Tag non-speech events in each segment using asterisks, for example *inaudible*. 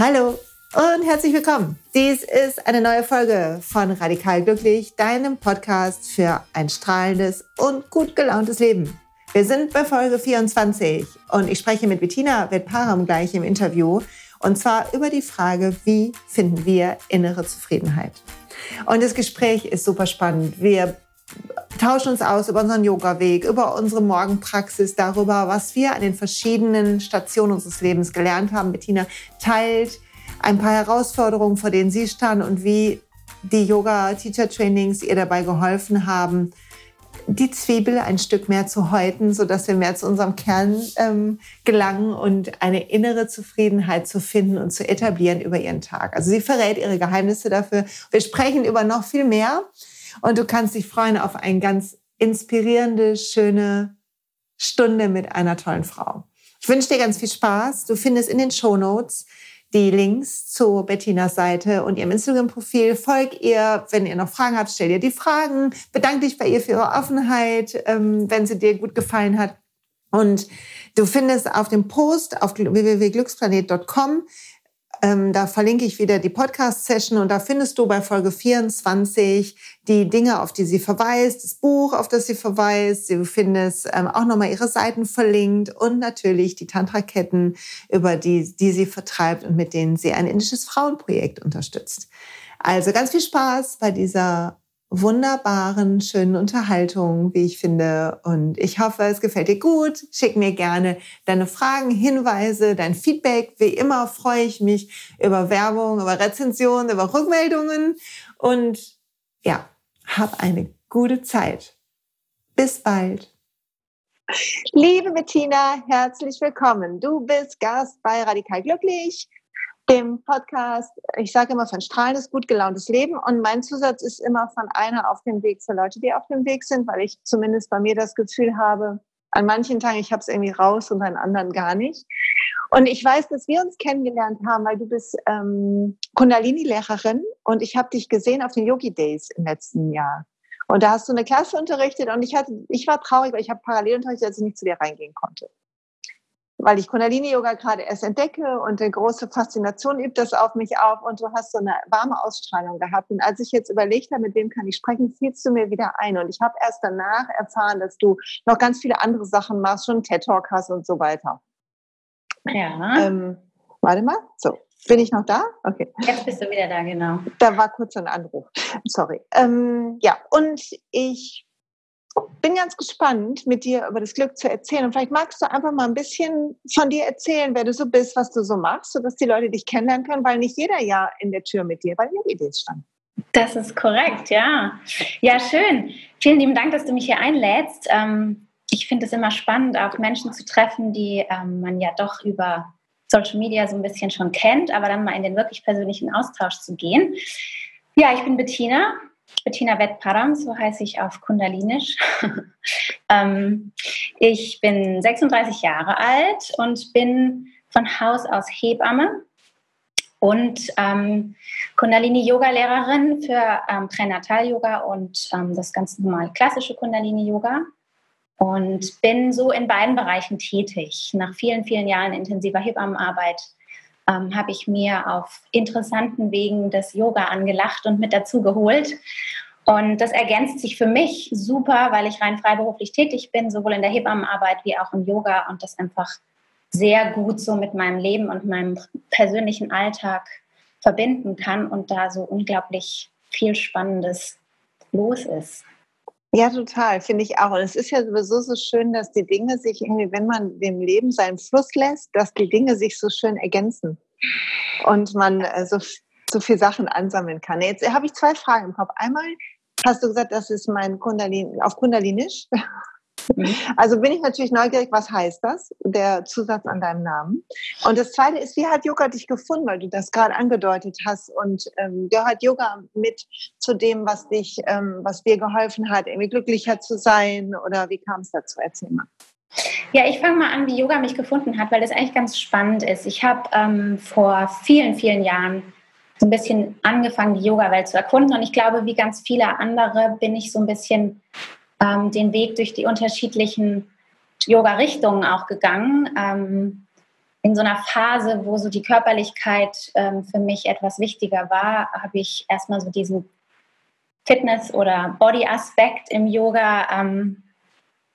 Hallo und herzlich willkommen. Dies ist eine neue Folge von Radikal Glücklich, deinem Podcast für ein strahlendes und gut gelauntes Leben. Wir sind bei Folge 24 und ich spreche mit Bettina Wettparam gleich im Interview und zwar über die Frage, wie finden wir innere Zufriedenheit. Und das Gespräch ist super spannend. Wir tauschen uns aus über unseren Yoga-Weg, über unsere Morgenpraxis, darüber, was wir an den verschiedenen Stationen unseres Lebens gelernt haben. Bettina teilt ein paar Herausforderungen, vor denen sie stand und wie die Yoga-Teacher-Trainings ihr dabei geholfen haben, die Zwiebel ein Stück mehr zu häuten, sodass wir mehr zu unserem Kern ähm, gelangen und eine innere Zufriedenheit zu finden und zu etablieren über ihren Tag. Also sie verrät ihre Geheimnisse dafür. Wir sprechen über noch viel mehr. Und du kannst dich freuen auf eine ganz inspirierende, schöne Stunde mit einer tollen Frau. Ich wünsche dir ganz viel Spaß. Du findest in den Show Notes die Links zu Bettinas Seite und ihrem Instagram-Profil. Folg ihr, wenn ihr noch Fragen habt, stell ihr die Fragen. Bedank dich bei ihr für ihre Offenheit, ähm, wenn sie dir gut gefallen hat. Und du findest auf dem Post auf www.glücksplanet.com ähm, da verlinke ich wieder die Podcast-Session und da findest du bei Folge 24 die Dinge, auf die sie verweist, das Buch, auf das sie verweist. Du findest ähm, auch nochmal ihre Seiten verlinkt und natürlich die Tantra-Ketten, über die, die sie vertreibt und mit denen sie ein indisches Frauenprojekt unterstützt. Also ganz viel Spaß bei dieser wunderbaren, schönen Unterhaltung, wie ich finde. Und ich hoffe, es gefällt dir gut. Schick mir gerne deine Fragen, Hinweise, dein Feedback. Wie immer freue ich mich über Werbung, über Rezensionen, über Rückmeldungen. Und ja, hab eine gute Zeit. Bis bald. Liebe Bettina, herzlich willkommen. Du bist Gast bei Radikal Glücklich dem Podcast, ich sage immer von strahlendes, gut gelauntes Leben. Und mein Zusatz ist immer von einer auf dem Weg für Leute, die auf dem Weg sind, weil ich zumindest bei mir das Gefühl habe, an manchen Tagen, ich habe es irgendwie raus und an anderen gar nicht. Und ich weiß, dass wir uns kennengelernt haben, weil du bist ähm, Kundalini-Lehrerin und ich habe dich gesehen auf den Yogi Days im letzten Jahr. Und da hast du eine Klasse unterrichtet und ich hatte, ich war traurig, weil ich habe parallel unterrichtet, als ich nicht zu dir reingehen konnte weil ich Kundalini-Yoga gerade erst entdecke und eine große Faszination übt das auf mich auf und du hast so eine warme Ausstrahlung gehabt. Und als ich jetzt überlegt habe, mit wem kann ich sprechen, fielst du mir wieder ein. Und ich habe erst danach erfahren, dass du noch ganz viele andere Sachen machst, schon TED-Talk hast und so weiter. Ja. Ähm, warte mal, so. Bin ich noch da? Okay. Jetzt bist du wieder da, genau. Da war kurz ein Anruf. Sorry. Ähm, ja, und ich bin ganz gespannt, mit dir über das Glück zu erzählen. Und vielleicht magst du einfach mal ein bisschen von dir erzählen, wer du so bist, was du so machst, sodass die Leute dich kennenlernen können, weil nicht jeder ja in der Tür mit dir bei Idee stand. Das ist korrekt, ja. Ja, schön. Vielen lieben Dank, dass du mich hier einlädst. Ähm, ich finde es immer spannend, auch Menschen zu treffen, die ähm, man ja doch über Social Media so ein bisschen schon kennt, aber dann mal in den wirklich persönlichen Austausch zu gehen. Ja, ich bin Bettina, Bettina Wettparam, so heiße ich auf Kundalinisch. *laughs* ähm, ich bin 36 Jahre alt und bin von Haus aus Hebamme und ähm, Kundalini-Yoga-Lehrerin für ähm, Pränatal-Yoga und ähm, das ganz normal klassische Kundalini-Yoga. Und bin so in beiden Bereichen tätig. Nach vielen, vielen Jahren intensiver Hebammenarbeit ähm, habe ich mir auf interessanten Wegen das Yoga angelacht und mit dazu geholt. Und das ergänzt sich für mich super, weil ich rein freiberuflich tätig bin, sowohl in der Hebammenarbeit wie auch im Yoga und das einfach sehr gut so mit meinem Leben und meinem persönlichen Alltag verbinden kann und da so unglaublich viel Spannendes los ist. Ja, total, finde ich auch. Und es ist ja sowieso so schön, dass die Dinge sich irgendwie, wenn man dem Leben seinen Fluss lässt, dass die Dinge sich so schön ergänzen und man äh, so, so viel Sachen ansammeln kann. Jetzt habe ich zwei Fragen im Kopf. Einmal hast du gesagt, das ist mein Kundalini, auf Kundalinisch. Mhm. Also bin ich natürlich neugierig, was heißt das, der Zusatz an deinem Namen? Und das Zweite ist, wie hat Yoga dich gefunden, weil du das gerade angedeutet hast und ähm, gehört Yoga mit zu dem, was dich, ähm, was dir geholfen hat, irgendwie glücklicher zu sein oder wie kam es dazu? Erzähl mal. Ja, ich fange mal an, wie Yoga mich gefunden hat, weil das eigentlich ganz spannend ist. Ich habe ähm, vor vielen, vielen Jahren so ein bisschen angefangen, die Yoga-Welt zu erkunden. Und ich glaube, wie ganz viele andere bin ich so ein bisschen ähm, den Weg durch die unterschiedlichen Yoga-Richtungen auch gegangen. Ähm, in so einer Phase, wo so die Körperlichkeit ähm, für mich etwas wichtiger war, habe ich erstmal so diesen Fitness- oder Body-Aspekt im Yoga, ähm,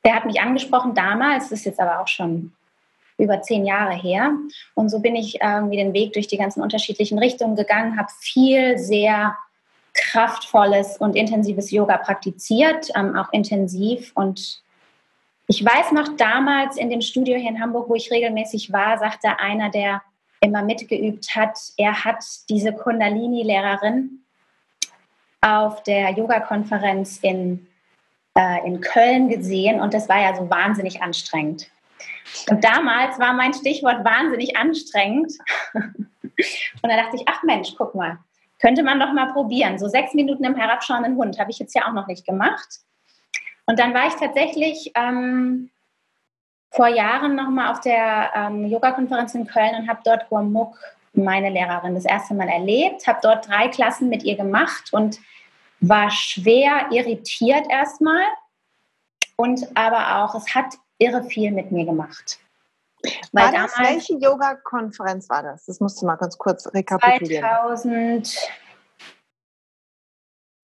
der hat mich angesprochen damals, ist jetzt aber auch schon über zehn Jahre her. Und so bin ich irgendwie den Weg durch die ganzen unterschiedlichen Richtungen gegangen, habe viel sehr kraftvolles und intensives Yoga praktiziert, ähm, auch intensiv. Und ich weiß noch damals in dem Studio hier in Hamburg, wo ich regelmäßig war, sagte einer, der immer mitgeübt hat, er hat diese Kundalini-Lehrerin auf der Yoga-Konferenz in, äh, in Köln gesehen und das war ja so wahnsinnig anstrengend. Und damals war mein Stichwort wahnsinnig anstrengend. *laughs* Und da dachte ich, ach Mensch, guck mal, könnte man doch mal probieren. So sechs Minuten im herabschauenden Hund habe ich jetzt ja auch noch nicht gemacht. Und dann war ich tatsächlich ähm, vor Jahren nochmal auf der ähm, Yoga-Konferenz in Köln und habe dort Gurmuk, meine Lehrerin, das erste Mal erlebt, habe dort drei Klassen mit ihr gemacht und war schwer irritiert erstmal und aber auch, es hat irre viel mit mir gemacht. Weil war das, damals, welche Yoga-Konferenz war das? Das musst du mal ganz kurz rekapitulieren.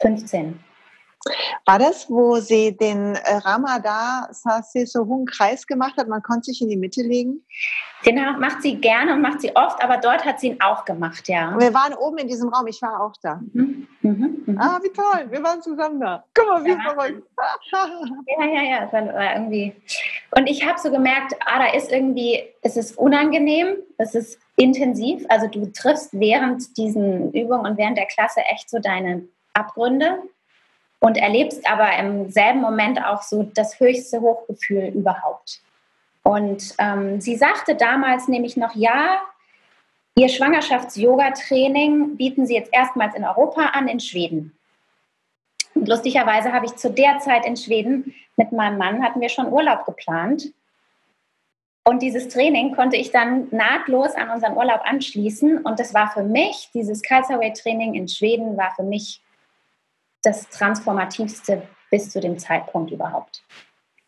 2015. War das, wo sie den äh, Ramada Sase Sohun Kreis gemacht hat? Man konnte sich in die Mitte legen? Den macht sie gerne und macht sie oft, aber dort hat sie ihn auch gemacht, ja. wir waren oben in diesem Raum, ich war auch da. Mhm. Mhm. Mhm. Ah, wie toll, wir waren zusammen da. Guck mal, wie ja. verrückt. *laughs* ja, ja, ja, das war irgendwie. Und ich habe so gemerkt, ah, da ist irgendwie, es ist unangenehm, es ist intensiv. Also du triffst während diesen Übungen und während der Klasse echt so deine Abgründe und erlebst aber im selben Moment auch so das höchste Hochgefühl überhaupt. Und ähm, sie sagte damals nämlich noch, ja, ihr Schwangerschafts-Yoga-Training bieten sie jetzt erstmals in Europa an, in Schweden. Und lustigerweise habe ich zu der Zeit in Schweden mit meinem Mann, hatten wir schon Urlaub geplant. Und dieses Training konnte ich dann nahtlos an unseren Urlaub anschließen. Und das war für mich, dieses Kaiserweight-Training in Schweden war für mich das Transformativste bis zu dem Zeitpunkt überhaupt.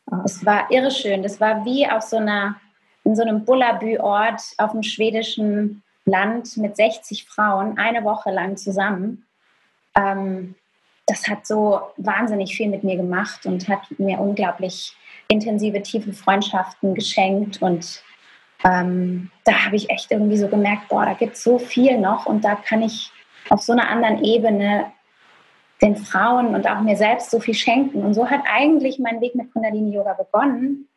Ah. Es war irre schön. Das war wie auf so einer, in so einem Bullabü-Ort auf dem schwedischen Land mit 60 Frauen eine Woche lang zusammen. Ähm, das hat so wahnsinnig viel mit mir gemacht und hat mir unglaublich intensive, tiefe Freundschaften geschenkt. Und ähm, da habe ich echt irgendwie so gemerkt, boah, da gibt es so viel noch und da kann ich auf so einer anderen Ebene den Frauen und auch mir selbst so viel schenken. Und so hat eigentlich mein Weg mit Kundalini Yoga begonnen.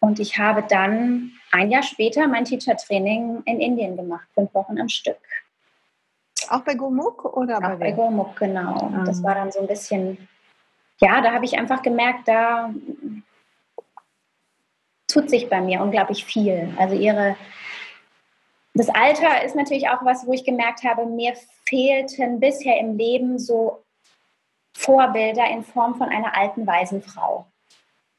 Und ich habe dann ein Jahr später mein Teacher Training in Indien gemacht, fünf Wochen am Stück. Auch bei Gomuk oder auch bei, bei Gomuk, genau. Ah. Das war dann so ein bisschen, ja, da habe ich einfach gemerkt, da tut sich bei mir unglaublich viel. Also ihre das Alter ist natürlich auch was, wo ich gemerkt habe, mir fehlten bisher im Leben so Vorbilder in Form von einer alten, weisen Frau.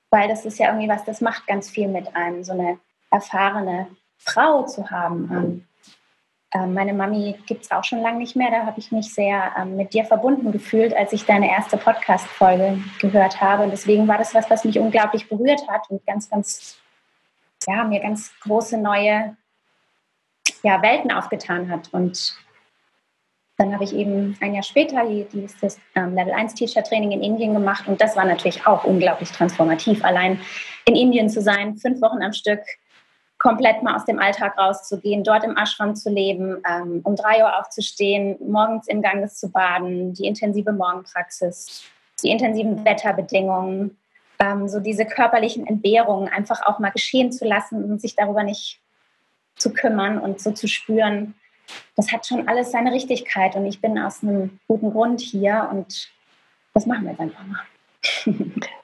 Weil das ist ja irgendwie was, das macht ganz viel mit einem, so eine erfahrene Frau zu haben. Ähm, ähm meine Mami gibt es auch schon lange nicht mehr. Da habe ich mich sehr ähm, mit dir verbunden gefühlt, als ich deine erste Podcast-Folge gehört habe. Und deswegen war das was, was mich unglaublich berührt hat und ganz, ganz, ja, mir ganz große neue ja, Welten aufgetan hat. Und dann habe ich eben ein Jahr später dieses ähm, Level 1 Teacher Training in Indien gemacht und das war natürlich auch unglaublich transformativ, allein in Indien zu sein, fünf Wochen am Stück, komplett mal aus dem Alltag rauszugehen, dort im Ashram zu leben, ähm, um drei Uhr aufzustehen, morgens im Ganges zu baden, die intensive Morgenpraxis, die intensiven Wetterbedingungen, ähm, so diese körperlichen Entbehrungen einfach auch mal geschehen zu lassen und sich darüber nicht zu kümmern und so zu spüren, das hat schon alles seine Richtigkeit und ich bin aus einem guten Grund hier und das machen wir jetzt einfach mal.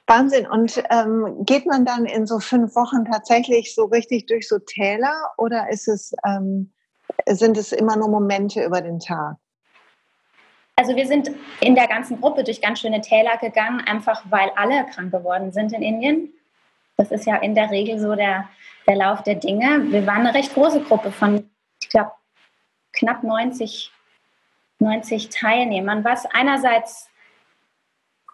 Wahnsinn. Und ähm, geht man dann in so fünf Wochen tatsächlich so richtig durch so Täler oder ist es, ähm, sind es immer nur Momente über den Tag? Also wir sind in der ganzen Gruppe durch ganz schöne Täler gegangen, einfach weil alle krank geworden sind in Indien. Das ist ja in der Regel so der, der Lauf der Dinge. Wir waren eine recht große Gruppe von, ich glaube, knapp 90, 90 Teilnehmern, was einerseits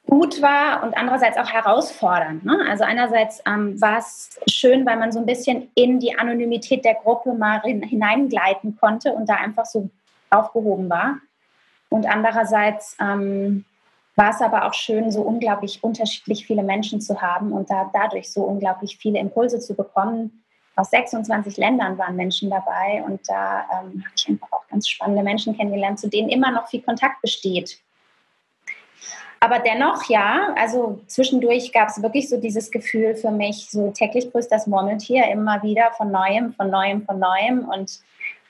gut war und andererseits auch herausfordernd. Ne? Also einerseits ähm, war es schön, weil man so ein bisschen in die Anonymität der Gruppe mal hineingleiten konnte und da einfach so aufgehoben war. Und andererseits ähm, war es aber auch schön, so unglaublich unterschiedlich viele Menschen zu haben und da dadurch so unglaublich viele Impulse zu bekommen. Aus 26 Ländern waren Menschen dabei und da ähm, habe ich einfach ganz spannende Menschen kennengelernt, zu denen immer noch viel Kontakt besteht. Aber dennoch, ja, also zwischendurch gab es wirklich so dieses Gefühl für mich, so täglich grüßt das Murmeltier immer wieder von neuem, von neuem, von neuem und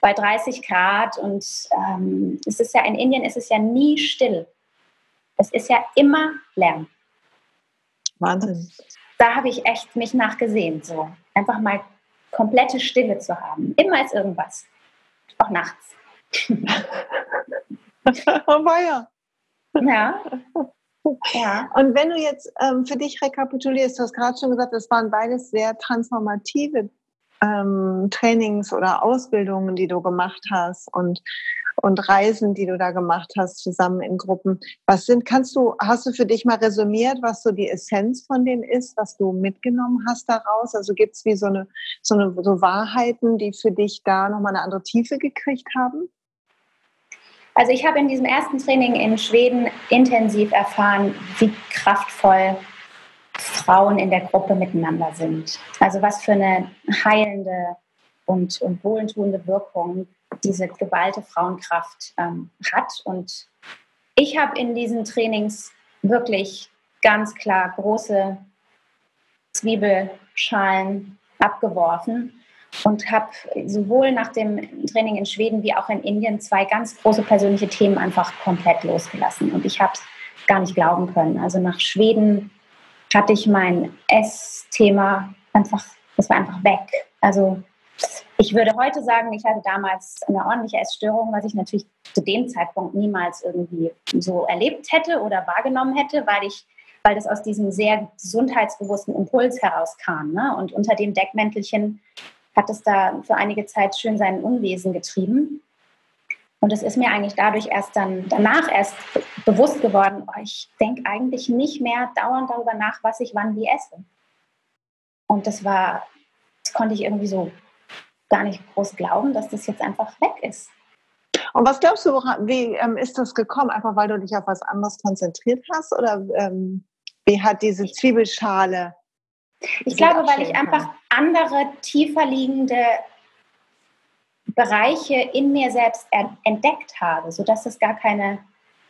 bei 30 Grad und ähm, es ist ja in Indien ist es ja nie still. Es ist ja immer Lärm. Wahnsinn. Da habe ich echt mich nachgesehen, so einfach mal komplette Stille zu haben. Immer ist irgendwas, auch nachts. Oh weia. Ja. Ja. Und wenn du jetzt ähm, für dich rekapitulierst, du hast gerade schon gesagt, das waren beides sehr transformative ähm, Trainings oder Ausbildungen, die du gemacht hast und, und Reisen, die du da gemacht hast, zusammen in Gruppen. Was sind, kannst du, hast du für dich mal resümiert, was so die Essenz von denen ist, was du mitgenommen hast daraus? Also gibt es wie so eine, so eine so Wahrheiten, die für dich da nochmal eine andere Tiefe gekriegt haben? Also ich habe in diesem ersten Training in Schweden intensiv erfahren, wie kraftvoll Frauen in der Gruppe miteinander sind. Also was für eine heilende und, und wohltuende Wirkung diese geballte Frauenkraft ähm, hat. Und ich habe in diesen Trainings wirklich ganz klar große Zwiebelschalen abgeworfen und habe sowohl nach dem Training in Schweden wie auch in Indien zwei ganz große persönliche Themen einfach komplett losgelassen. Und ich habe es gar nicht glauben können. Also nach Schweden hatte ich mein Essthema einfach, das war einfach weg. Also ich würde heute sagen, ich hatte damals eine ordentliche Essstörung, was ich natürlich zu dem Zeitpunkt niemals irgendwie so erlebt hätte oder wahrgenommen hätte, weil ich, weil das aus diesem sehr gesundheitsbewussten Impuls herauskam. Ne? Und unter dem Deckmäntelchen hat es da für einige Zeit schön seinen Unwesen getrieben. Und es ist mir eigentlich dadurch erst dann danach erst bewusst geworden, oh, ich denke eigentlich nicht mehr dauernd darüber nach, was ich wann wie esse. Und das war, das konnte ich irgendwie so gar nicht groß glauben, dass das jetzt einfach weg ist. Und was glaubst du, wie ähm, ist das gekommen? Einfach weil du dich auf was anderes konzentriert hast? Oder ähm, wie hat diese Zwiebelschale ich glaube, weil ich einfach andere, tiefer liegende Bereiche in mir selbst entdeckt habe, sodass es gar keine,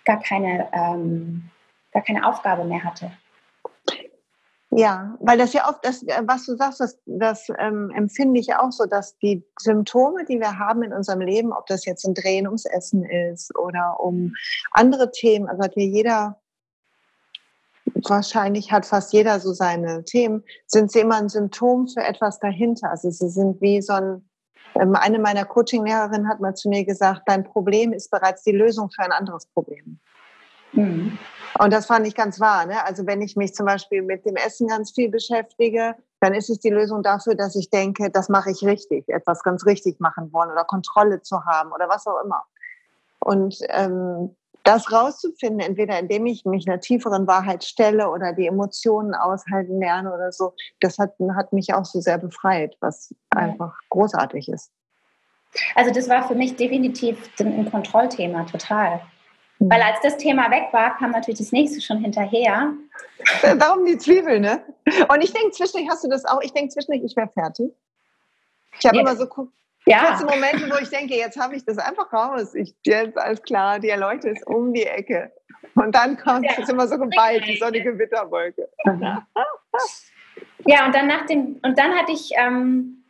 gar keine, ähm, gar keine Aufgabe mehr hatte. Ja, weil das ja oft, das, äh, was du sagst, das, das ähm, empfinde ich auch so, dass die Symptome, die wir haben in unserem Leben, ob das jetzt ein Drehen ums Essen ist oder um andere Themen, also hat ja jeder wahrscheinlich hat fast jeder so seine Themen, sind sie immer ein Symptom für etwas dahinter. Also sie sind wie so ein, ähm, eine meiner Coaching-Lehrerinnen hat mal zu mir gesagt, dein Problem ist bereits die Lösung für ein anderes Problem. Mhm. Und das fand ich ganz wahr. Ne? Also wenn ich mich zum Beispiel mit dem Essen ganz viel beschäftige, dann ist es die Lösung dafür, dass ich denke, das mache ich richtig, etwas ganz richtig machen wollen oder Kontrolle zu haben oder was auch immer. Und ähm, das rauszufinden, entweder indem ich mich einer tieferen Wahrheit stelle oder die Emotionen aushalten lerne oder so, das hat, hat mich auch so sehr befreit, was einfach großartig ist. Also das war für mich definitiv ein Kontrollthema, total. Mhm. Weil als das Thema weg war, kam natürlich das nächste schon hinterher. Darum die Zwiebel, ne? Und ich denke zwischendurch, hast du das auch, ich denke zwischendurch, ich wäre fertig. Ich habe ja. immer so, ja. kurze Momente, wo ich denke, jetzt habe ich das einfach raus. Ich, jetzt alles klar, die Erleuchte ist um die Ecke. Und dann kommt es immer so geballt, die sonnige Witterwolke. Ja, und dann nach dem, und dann hatte ich, ähm,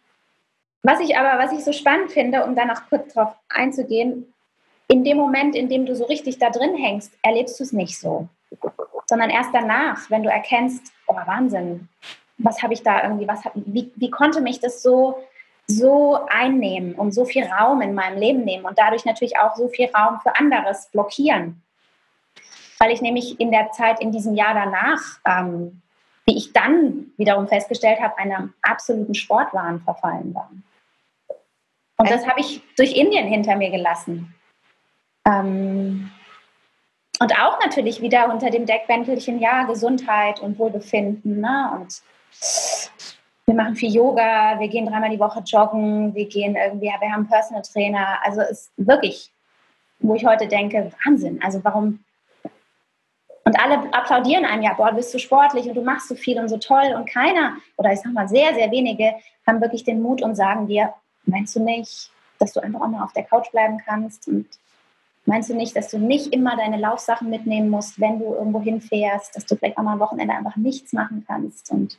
was ich aber, was ich so spannend finde, um danach kurz drauf einzugehen, in dem Moment, in dem du so richtig da drin hängst, erlebst du es nicht so. Sondern erst danach, wenn du erkennst, oh Wahnsinn, was habe ich da irgendwie, was wie, wie konnte mich das so so einnehmen und so viel Raum in meinem Leben nehmen und dadurch natürlich auch so viel Raum für anderes blockieren. Weil ich nämlich in der Zeit, in diesem Jahr danach, ähm, wie ich dann wiederum festgestellt habe, einem absoluten Sportwahn verfallen war. Und das habe ich durch Indien hinter mir gelassen. Ähm, und auch natürlich wieder unter dem Deckbändelchen, ja, Gesundheit und Wohlbefinden. Ne? Und wir machen viel Yoga, wir gehen dreimal die Woche joggen, wir gehen irgendwie, wir haben Personal Trainer. Also es ist wirklich, wo ich heute denke, Wahnsinn. Also warum? Und alle applaudieren einem ja, boah, bist du sportlich und du machst so viel und so toll. Und keiner, oder ich sag mal, sehr, sehr wenige haben wirklich den Mut und sagen dir, meinst du nicht, dass du einfach auch mal auf der Couch bleiben kannst? Und meinst du nicht, dass du nicht immer deine Laufsachen mitnehmen musst, wenn du irgendwo hinfährst, dass du vielleicht auch mal am Wochenende einfach nichts machen kannst? Und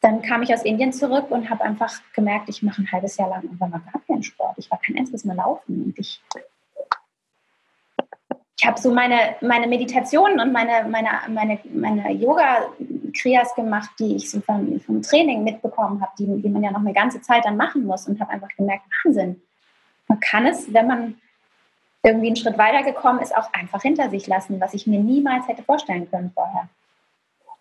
dann kam ich aus Indien zurück und habe einfach gemerkt, ich mache ein halbes Jahr lang einfach mal gar keinen Sport. Ich war kein einziges Mal laufen. Und ich, ich habe so meine, meine Meditationen und meine, meine, meine, meine Yoga-Kriyas gemacht, die ich so vom, vom Training mitbekommen habe, die, die man ja noch eine ganze Zeit dann machen muss. Und habe einfach gemerkt, Wahnsinn. Man kann es, wenn man irgendwie einen Schritt weiter gekommen ist, auch einfach hinter sich lassen, was ich mir niemals hätte vorstellen können vorher.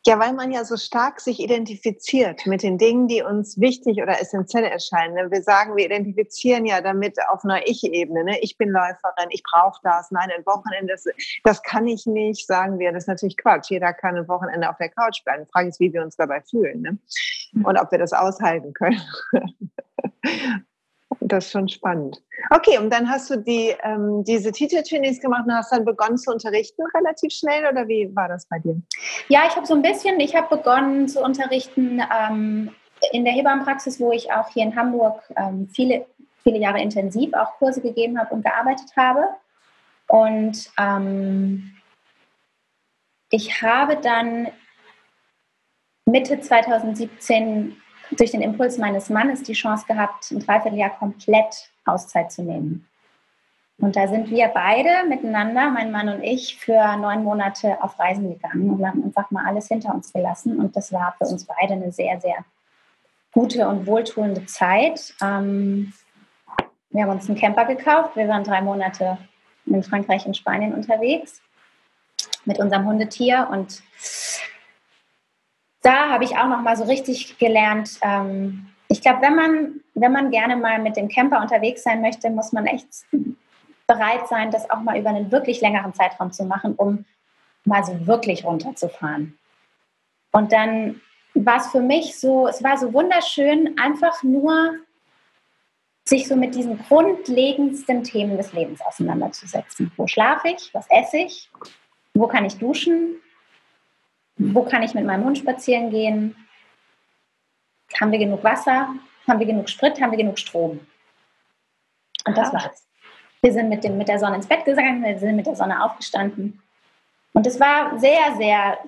Ja, weil man ja so stark sich identifiziert mit den Dingen, die uns wichtig oder essentiell erscheinen. Ne? Wir sagen, wir identifizieren ja damit auf einer Ich-Ebene. Ne? Ich bin Läuferin, ich brauche das. Nein, ein Wochenende, das, das kann ich nicht, sagen wir. Das ist natürlich Quatsch. Jeder kann ein Wochenende auf der Couch bleiben. Die Frage ist, wie wir uns dabei fühlen ne? und ob wir das aushalten können. *laughs* Das ist schon spannend. Okay, und dann hast du die, ähm, diese Teacher-Trainings gemacht und hast dann begonnen zu unterrichten relativ schnell oder wie war das bei dir? Ja, ich habe so ein bisschen, ich habe begonnen zu unterrichten ähm, in der Hebammenpraxis, wo ich auch hier in Hamburg ähm, viele, viele Jahre intensiv auch Kurse gegeben habe und gearbeitet habe. Und ähm, ich habe dann Mitte 2017 durch den Impuls meines Mannes die Chance gehabt, ein Dreivierteljahr komplett Auszeit zu nehmen. Und da sind wir beide miteinander, mein Mann und ich, für neun Monate auf Reisen gegangen und haben einfach mal alles hinter uns gelassen. Und das war für uns beide eine sehr, sehr gute und wohltuende Zeit. Ähm, wir haben uns einen Camper gekauft. Wir waren drei Monate in Frankreich und Spanien unterwegs mit unserem Hundetier und da habe ich auch noch mal so richtig gelernt. Ähm, ich glaube, wenn man, wenn man gerne mal mit dem Camper unterwegs sein möchte, muss man echt *laughs* bereit sein, das auch mal über einen wirklich längeren Zeitraum zu machen, um mal so wirklich runterzufahren. Und dann war es für mich so, es war so wunderschön, einfach nur sich so mit diesen grundlegendsten Themen des Lebens auseinanderzusetzen. Wo schlafe ich? Was esse ich? Wo kann ich duschen? Wo kann ich mit meinem Hund spazieren gehen? Haben wir genug Wasser? Haben wir genug Sprit? Haben wir genug Strom? Und das war's. Wir sind mit, dem, mit der Sonne ins Bett gegangen, wir sind mit der Sonne aufgestanden. Und es war sehr, sehr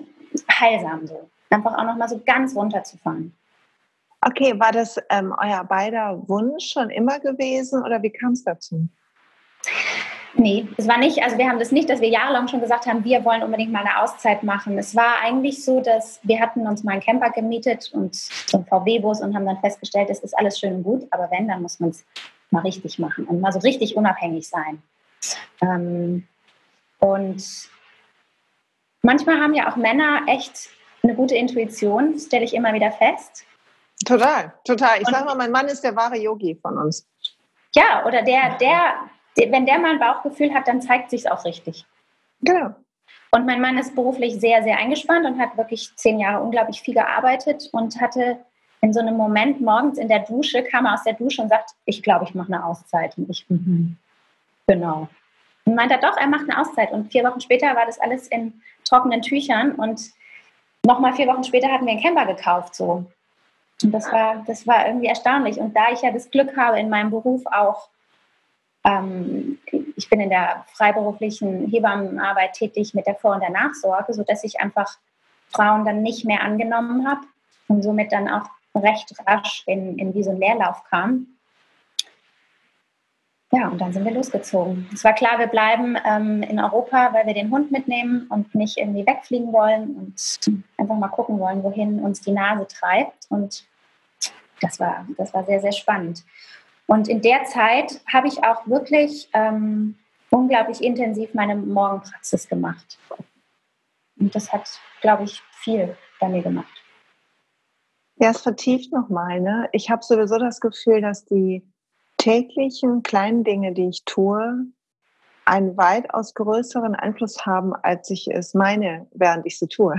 heilsam so. Einfach auch nochmal so ganz runterzufahren. Okay, war das ähm, euer beider Wunsch schon immer gewesen oder wie kam es dazu? Nee, es war nicht, also wir haben das nicht, dass wir jahrelang schon gesagt haben, wir wollen unbedingt mal eine Auszeit machen. Es war eigentlich so, dass wir hatten uns mal einen Camper gemietet und so einen VW-Bus und haben dann festgestellt, es ist alles schön und gut, aber wenn, dann muss man es mal richtig machen und mal so richtig unabhängig sein. Ähm, und manchmal haben ja auch Männer echt eine gute Intuition, stelle ich immer wieder fest. Total, total. Ich sage mal, mein Mann ist der wahre Yogi von uns. Ja, oder der, der wenn der mal ein Bauchgefühl hat, dann zeigt sich auch richtig. Genau. Und mein Mann ist beruflich sehr, sehr eingespannt und hat wirklich zehn Jahre unglaublich viel gearbeitet und hatte in so einem Moment morgens in der Dusche, kam er aus der Dusche und sagt, ich glaube, ich mache eine Auszeit. Und ich, mhm. genau. Und meinte er doch, er macht eine Auszeit. Und vier Wochen später war das alles in trockenen Tüchern und nochmal vier Wochen später hatten wir einen Camper gekauft. So. Und das war, das war irgendwie erstaunlich. Und da ich ja das Glück habe, in meinem Beruf auch ich bin in der freiberuflichen Hebammenarbeit tätig mit der Vor- und der Nachsorge, sodass ich einfach Frauen dann nicht mehr angenommen habe und somit dann auch recht rasch in, in ein Leerlauf kam. Ja, und dann sind wir losgezogen. Es war klar, wir bleiben ähm, in Europa, weil wir den Hund mitnehmen und nicht irgendwie wegfliegen wollen und einfach mal gucken wollen, wohin uns die Nase treibt. Und das war, das war sehr, sehr spannend. Und in der Zeit habe ich auch wirklich ähm, unglaublich intensiv meine Morgenpraxis gemacht. Und das hat, glaube ich, viel bei mir gemacht. Ja, es vertieft nochmal. Ne? Ich habe sowieso das Gefühl, dass die täglichen kleinen Dinge, die ich tue, einen weitaus größeren Einfluss haben, als ich es meine, während ich sie tue.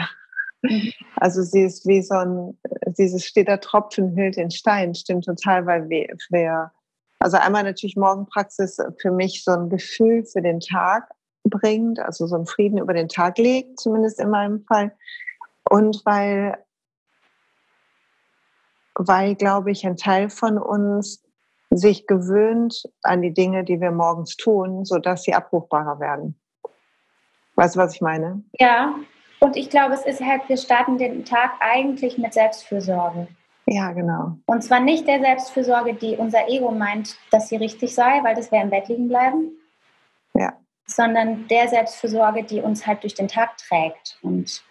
Mhm. Also sie ist wie so ein, dieses steter Tropfen hüllt den Stein, stimmt total, weil wir, wir also einmal natürlich Morgenpraxis für mich so ein Gefühl für den Tag bringt, also so ein Frieden über den Tag legt, zumindest in meinem Fall. Und weil, weil glaube ich, ein Teil von uns sich gewöhnt an die Dinge, die wir morgens tun, sodass sie abrufbarer werden. Weißt du, was ich meine? Ja, und ich glaube, es ist halt, wir starten den Tag eigentlich mit Selbstfürsorge. Ja, genau. Und zwar nicht der Selbstfürsorge, die unser Ego meint, dass sie richtig sei, weil das wäre im Bett liegen bleiben. Ja. Sondern der Selbstfürsorge, die uns halt durch den Tag trägt. Und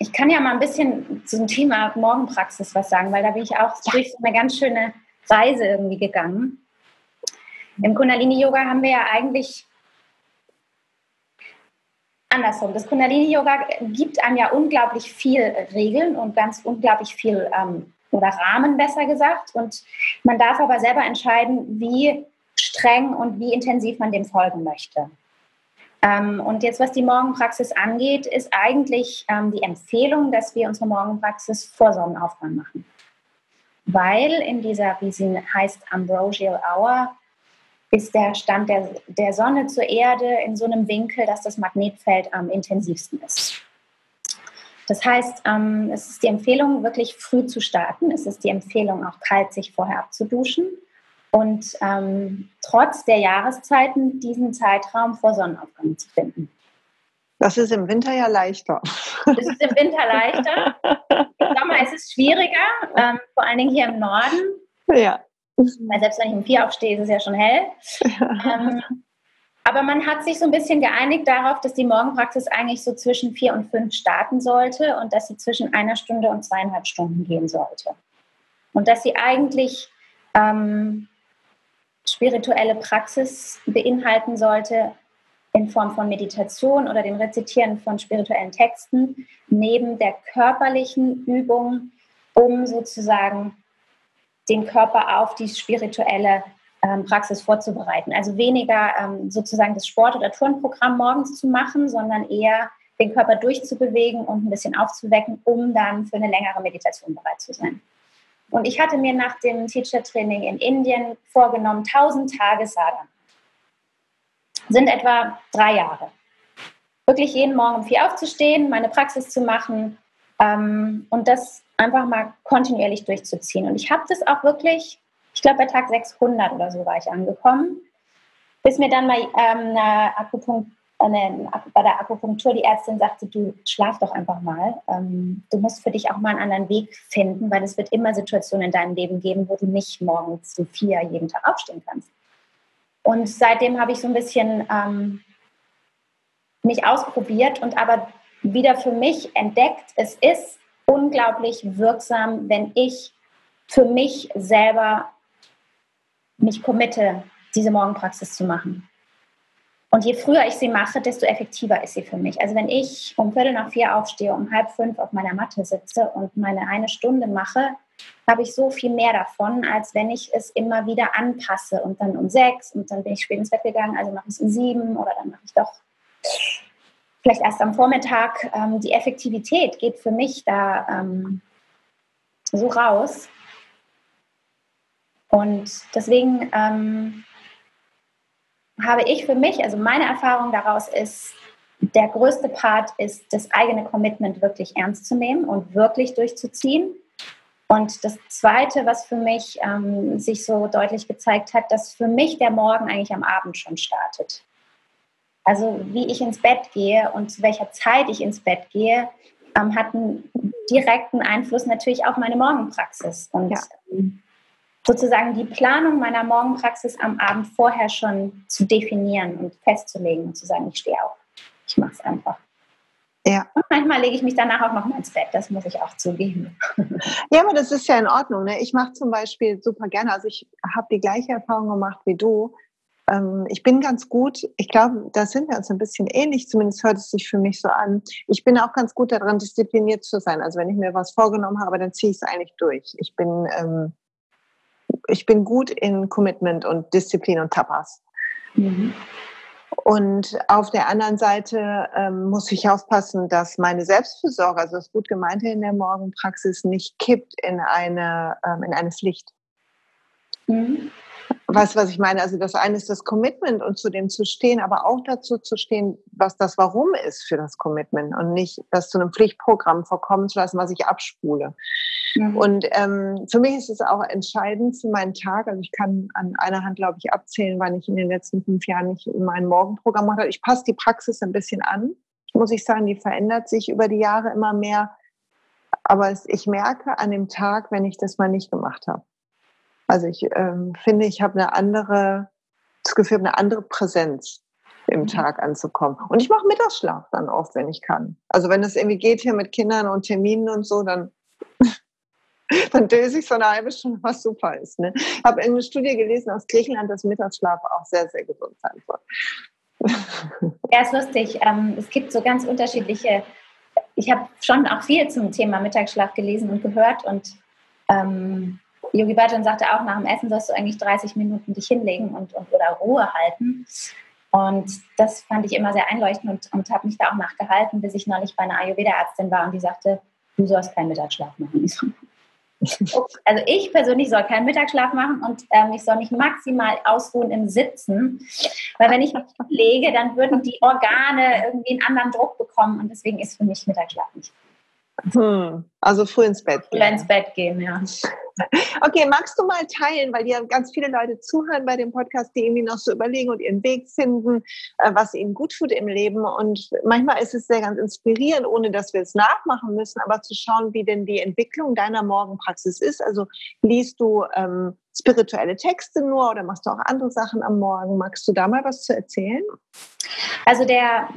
ich kann ja mal ein bisschen zum Thema Morgenpraxis was sagen, weil da bin ich auch ja. durch eine ganz schöne Reise irgendwie gegangen. Im Kundalini-Yoga haben wir ja eigentlich andersrum. Das Kundalini-Yoga gibt einem ja unglaublich viel Regeln und ganz unglaublich viel ähm, oder Rahmen besser gesagt. Und man darf aber selber entscheiden, wie streng und wie intensiv man dem folgen möchte. Ähm, und jetzt, was die Morgenpraxis angeht, ist eigentlich ähm, die Empfehlung, dass wir unsere Morgenpraxis vor Sonnenaufgang machen weil in dieser, wie sie heißt, Ambrosial Hour, ist der Stand der, der Sonne zur Erde in so einem Winkel, dass das Magnetfeld am intensivsten ist. Das heißt, ähm, es ist die Empfehlung, wirklich früh zu starten. Es ist die Empfehlung, auch kalt sich vorher abzuduschen und ähm, trotz der Jahreszeiten diesen Zeitraum vor Sonnenaufgang zu finden. Das ist im Winter ja leichter. Das ist im Winter leichter. Im Sommer ist es schwieriger, ähm, vor allen Dingen hier im Norden. Ja. Weil selbst wenn ich um vier aufstehe, ist es ja schon hell. Ähm, aber man hat sich so ein bisschen geeinigt darauf, dass die Morgenpraxis eigentlich so zwischen vier und fünf starten sollte und dass sie zwischen einer Stunde und zweieinhalb Stunden gehen sollte. Und dass sie eigentlich ähm, spirituelle Praxis beinhalten sollte, in Form von Meditation oder dem Rezitieren von spirituellen Texten neben der körperlichen Übung, um sozusagen den Körper auf die spirituelle ähm, Praxis vorzubereiten. Also weniger ähm, sozusagen das Sport- oder Turnprogramm morgens zu machen, sondern eher den Körper durchzubewegen und ein bisschen aufzuwecken, um dann für eine längere Meditation bereit zu sein. Und ich hatte mir nach dem Teacher-Training in Indien vorgenommen, 1000 Tage Sadhana sind etwa drei Jahre. Wirklich jeden Morgen um vier aufzustehen, meine Praxis zu machen ähm, und das einfach mal kontinuierlich durchzuziehen. Und ich habe das auch wirklich, ich glaube bei Tag 600 oder so war ich angekommen, bis mir dann mal ähm, eine Akupunktur eine, bei der Akupunktur die Ärztin sagte, du schlaf doch einfach mal. Ähm, du musst für dich auch mal einen anderen Weg finden, weil es wird immer Situationen in deinem Leben geben, wo du nicht morgens zu vier jeden Tag aufstehen kannst. Und seitdem habe ich so ein bisschen ähm, mich ausprobiert und aber wieder für mich entdeckt, es ist unglaublich wirksam, wenn ich für mich selber mich committe, diese Morgenpraxis zu machen. Und je früher ich sie mache, desto effektiver ist sie für mich. Also wenn ich um Viertel nach vier aufstehe, um halb fünf auf meiner Matte sitze und meine eine Stunde mache, habe ich so viel mehr davon, als wenn ich es immer wieder anpasse und dann um sechs und dann bin ich spät ins Bett gegangen, also mache ich es um sieben oder dann mache ich doch vielleicht erst am Vormittag. Ähm, die Effektivität geht für mich da ähm, so raus. Und deswegen ähm, habe ich für mich, also meine Erfahrung daraus ist, der größte Part ist, das eigene Commitment wirklich ernst zu nehmen und wirklich durchzuziehen. Und das Zweite, was für mich ähm, sich so deutlich gezeigt hat, dass für mich der Morgen eigentlich am Abend schon startet. Also wie ich ins Bett gehe und zu welcher Zeit ich ins Bett gehe, ähm, hat einen direkten Einfluss natürlich auf meine Morgenpraxis. Und ja. ähm, sozusagen die Planung meiner Morgenpraxis am Abend vorher schon zu definieren und festzulegen und zu sagen, ich stehe auf. Ich mache es einfach. Ja. Und manchmal lege ich mich danach auch noch mal ins Bett, das muss ich auch zugeben. Ja, aber das ist ja in Ordnung. Ne? Ich mache zum Beispiel super gerne, also ich habe die gleiche Erfahrung gemacht wie du. Ähm, ich bin ganz gut, ich glaube, da sind wir uns ein bisschen ähnlich, zumindest hört es sich für mich so an. Ich bin auch ganz gut daran, diszipliniert zu sein. Also wenn ich mir was vorgenommen habe, dann ziehe ich es eigentlich durch. Ich bin, ähm, ich bin gut in Commitment und Disziplin und Tapas. Mhm. Und auf der anderen Seite ähm, muss ich aufpassen, dass meine Selbstfürsorge, also das gut gemeinte in der Morgenpraxis, nicht kippt in eine, ähm, in eine Pflicht. Mhm. Weißt was ich meine? Also das eine ist das Commitment und zu dem zu stehen, aber auch dazu zu stehen, was das Warum ist für das Commitment und nicht das zu einem Pflichtprogramm vorkommen zu lassen, was ich abspule. Mhm. Und ähm, für mich ist es auch entscheidend für meinen Tag. Also ich kann an einer Hand, glaube ich, abzählen, wann ich in den letzten fünf Jahren nicht mein Morgenprogramm mache. Ich passe die Praxis ein bisschen an. Muss ich sagen, die verändert sich über die Jahre immer mehr. Aber ich merke an dem Tag, wenn ich das mal nicht gemacht habe. Also ich ähm, finde, ich habe eine andere, das Gefühl, eine andere Präsenz im mhm. Tag anzukommen. Und ich mache Mittagsschlaf dann oft, wenn ich kann. Also wenn es irgendwie geht hier mit Kindern und Terminen und so, dann *laughs* dann döse ich so eine halbe Stunde, was super ist. Ne? Ich habe in einer Studie gelesen aus Griechenland, dass Mittagsschlaf auch sehr, sehr gesund sein soll. Ja, ist lustig. Ähm, es gibt so ganz unterschiedliche. Ich habe schon auch viel zum Thema Mittagsschlaf gelesen und gehört und ähm, Yogi Bhajan sagte auch, nach dem Essen sollst du eigentlich 30 Minuten dich hinlegen und, und oder Ruhe halten. Und das fand ich immer sehr einleuchtend und, und habe mich da auch nachgehalten, bis ich neulich bei einer Ayurveda-Ärztin war und die sagte, du sollst keinen Mittagsschlaf machen. *laughs* Also ich persönlich soll keinen Mittagsschlaf machen und ähm, ich soll mich maximal ausruhen im Sitzen, weil wenn ich mich lege, dann würden die Organe irgendwie einen anderen Druck bekommen und deswegen ist für mich Mittagsschlaf nicht. Hm, also früh ins Bett gehen. Früh ins Bett gehen, ja. Okay, magst du mal teilen, weil dir ganz viele Leute zuhören bei dem Podcast, die irgendwie noch so überlegen und ihren Weg finden, äh, was ihnen gut tut im Leben. Und manchmal ist es sehr ganz inspirierend, ohne dass wir es nachmachen müssen, aber zu schauen, wie denn die Entwicklung deiner Morgenpraxis ist. Also liest du ähm, spirituelle Texte nur oder machst du auch andere Sachen am Morgen? Magst du da mal was zu erzählen? Also der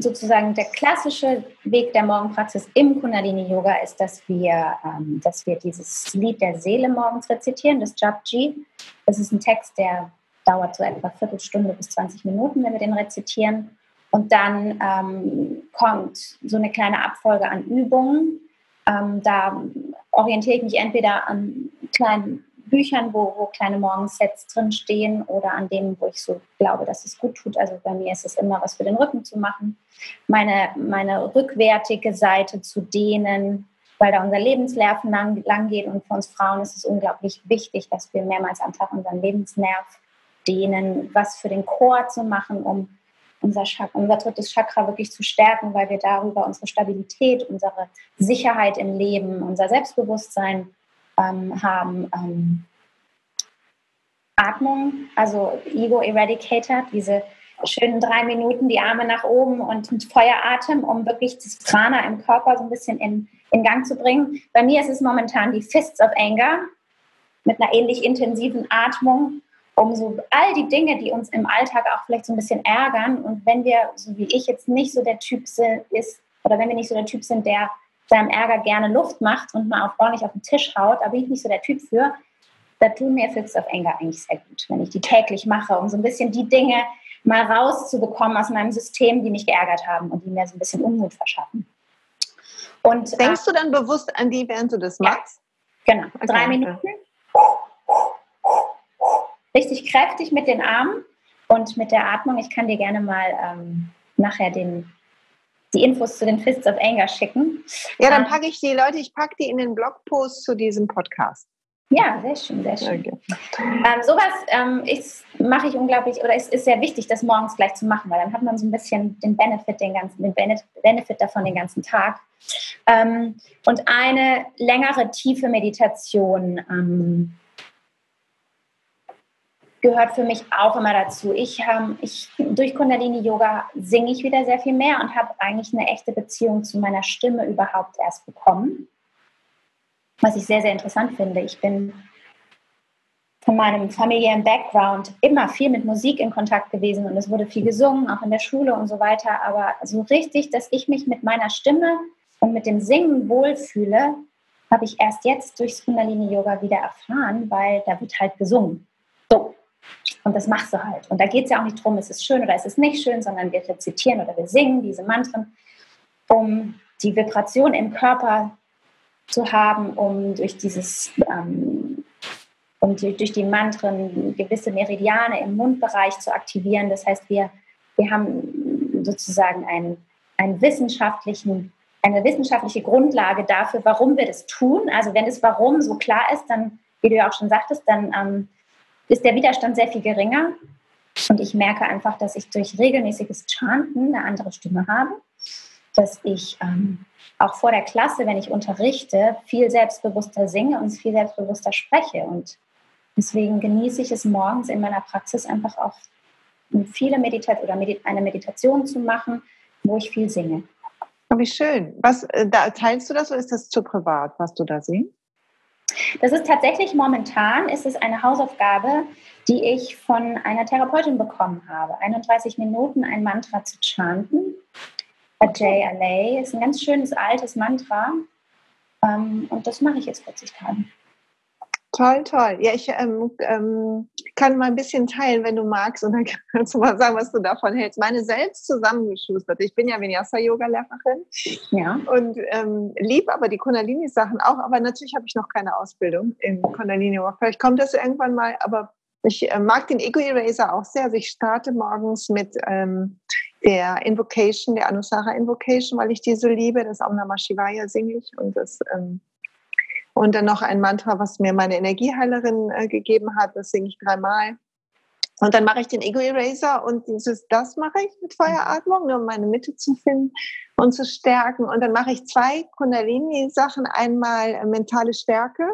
sozusagen der klassische Weg der Morgenpraxis im Kundalini Yoga ist, dass wir, ähm, dass wir dieses Lied der Seele morgens rezitieren, das Japji. Das ist ein Text, der dauert so etwa Viertelstunde bis 20 Minuten, wenn wir den rezitieren. Und dann ähm, kommt so eine kleine Abfolge an Übungen. Ähm, da orientiere ich mich entweder an kleinen Büchern, wo, wo kleine Morgensets drinstehen oder an denen, wo ich so glaube, dass es gut tut. Also bei mir ist es immer was für den Rücken zu machen, meine, meine rückwärtige Seite zu dehnen, weil da unser Lebensnerv lang, lang geht. Und für uns Frauen ist es unglaublich wichtig, dass wir mehrmals am Tag unseren Lebensnerv dehnen, was für den Chor zu machen, um unser, Chakra, unser drittes Chakra wirklich zu stärken, weil wir darüber unsere Stabilität, unsere Sicherheit im Leben, unser Selbstbewusstsein ähm, haben. Ähm, Atmung, also Ego Eradicator, diese schönen drei Minuten, die Arme nach oben und Feueratem, um wirklich das Prana im Körper so ein bisschen in, in Gang zu bringen. Bei mir ist es momentan die Fists of Anger mit einer ähnlich intensiven Atmung, um so all die Dinge, die uns im Alltag auch vielleicht so ein bisschen ärgern und wenn wir, so wie ich jetzt nicht so der Typ ist, oder wenn wir nicht so der Typ sind, der seinem Ärger gerne Luft macht und mal auch ordentlich auf den Tisch haut, da bin ich nicht so der Typ für. Da tun mir Fits of Anger eigentlich sehr gut, wenn ich die täglich mache, um so ein bisschen die Dinge mal rauszubekommen aus meinem System, die mich geärgert haben und die mir so ein bisschen Unmut verschaffen. Und, Denkst äh, du dann bewusst an die, während du das machst? Ja, genau. Okay. Drei Minuten. Richtig kräftig mit den Armen und mit der Atmung. Ich kann dir gerne mal ähm, nachher den die Infos zu den Fists of Anger schicken. Ja, dann ähm, packe ich die Leute, ich packe die in den Blogpost zu diesem Podcast. Ja, sehr schön, sehr schön. Okay. Ähm, sowas ähm, mache ich unglaublich, oder es ist sehr wichtig, das morgens gleich zu machen, weil dann hat man so ein bisschen den Benefit, den ganzen, den Benefit davon den ganzen Tag. Ähm, und eine längere, tiefe Meditation ähm, gehört für mich auch immer dazu. Ich, ähm, ich durch Kundalini Yoga singe ich wieder sehr viel mehr und habe eigentlich eine echte Beziehung zu meiner Stimme überhaupt erst bekommen. Was ich sehr, sehr interessant finde. Ich bin von meinem familiären Background immer viel mit Musik in Kontakt gewesen und es wurde viel gesungen, auch in der Schule und so weiter. Aber so richtig, dass ich mich mit meiner Stimme und mit dem Singen wohlfühle, habe ich erst jetzt durchs Kundalini Yoga wieder erfahren, weil da wird halt gesungen. So, und das machst du halt. Und da geht es ja auch nicht darum, ist es schön oder ist es nicht schön, sondern wir rezitieren oder wir singen diese Mantren, um die Vibration im Körper zu haben, um durch dieses, ähm, um durch, durch die Mantren gewisse Meridiane im Mundbereich zu aktivieren. Das heißt, wir wir haben sozusagen einen, einen wissenschaftlichen, eine wissenschaftliche Grundlage dafür, warum wir das tun. Also wenn das Warum so klar ist, dann, wie du ja auch schon sagtest, dann ähm, ist der Widerstand sehr viel geringer. Und ich merke einfach, dass ich durch regelmäßiges Chanten eine andere Stimme habe, dass ich ähm, auch vor der Klasse, wenn ich unterrichte, viel selbstbewusster singe und viel selbstbewusster spreche. Und deswegen genieße ich es morgens in meiner Praxis einfach auch viele Meditation oder eine Meditation zu machen, wo ich viel singe. Oh, wie schön. Was, äh, da, teilst du das oder ist das zu privat, was du da singst? Das ist tatsächlich momentan ist es eine Hausaufgabe, die ich von einer Therapeutin bekommen habe. 31 Minuten ein Mantra zu chanten. Ajay Alay ist ein ganz schönes altes Mantra. Ähm, und das mache ich jetzt 40 Tage. Toll, toll. Ja, ich ähm, ähm, kann mal ein bisschen teilen, wenn du magst, und dann *laughs* kannst du mal sagen, was du davon hältst. Meine selbst zusammengeschustert. Ich bin ja Vinyasa-Yoga-Lehrerin ja. und ähm, liebe aber die Kundalini-Sachen auch. Aber natürlich habe ich noch keine Ausbildung in Kundalini-Yoga. Vielleicht kommt das irgendwann mal, aber ich äh, mag den Ego Eraser auch sehr. Also ich starte morgens mit ähm, der Invocation, der Anusara Invocation, weil ich diese liebe. Das Om Namah Shivaya singe ich und das ähm, und dann noch ein Mantra, was mir meine Energieheilerin äh, gegeben hat, das singe ich dreimal. Und dann mache ich den Ego Eraser und dieses, das mache ich mit Feueratmung, nur um meine Mitte zu finden und zu stärken. Und dann mache ich zwei Kundalini-Sachen. Einmal äh, mentale Stärke.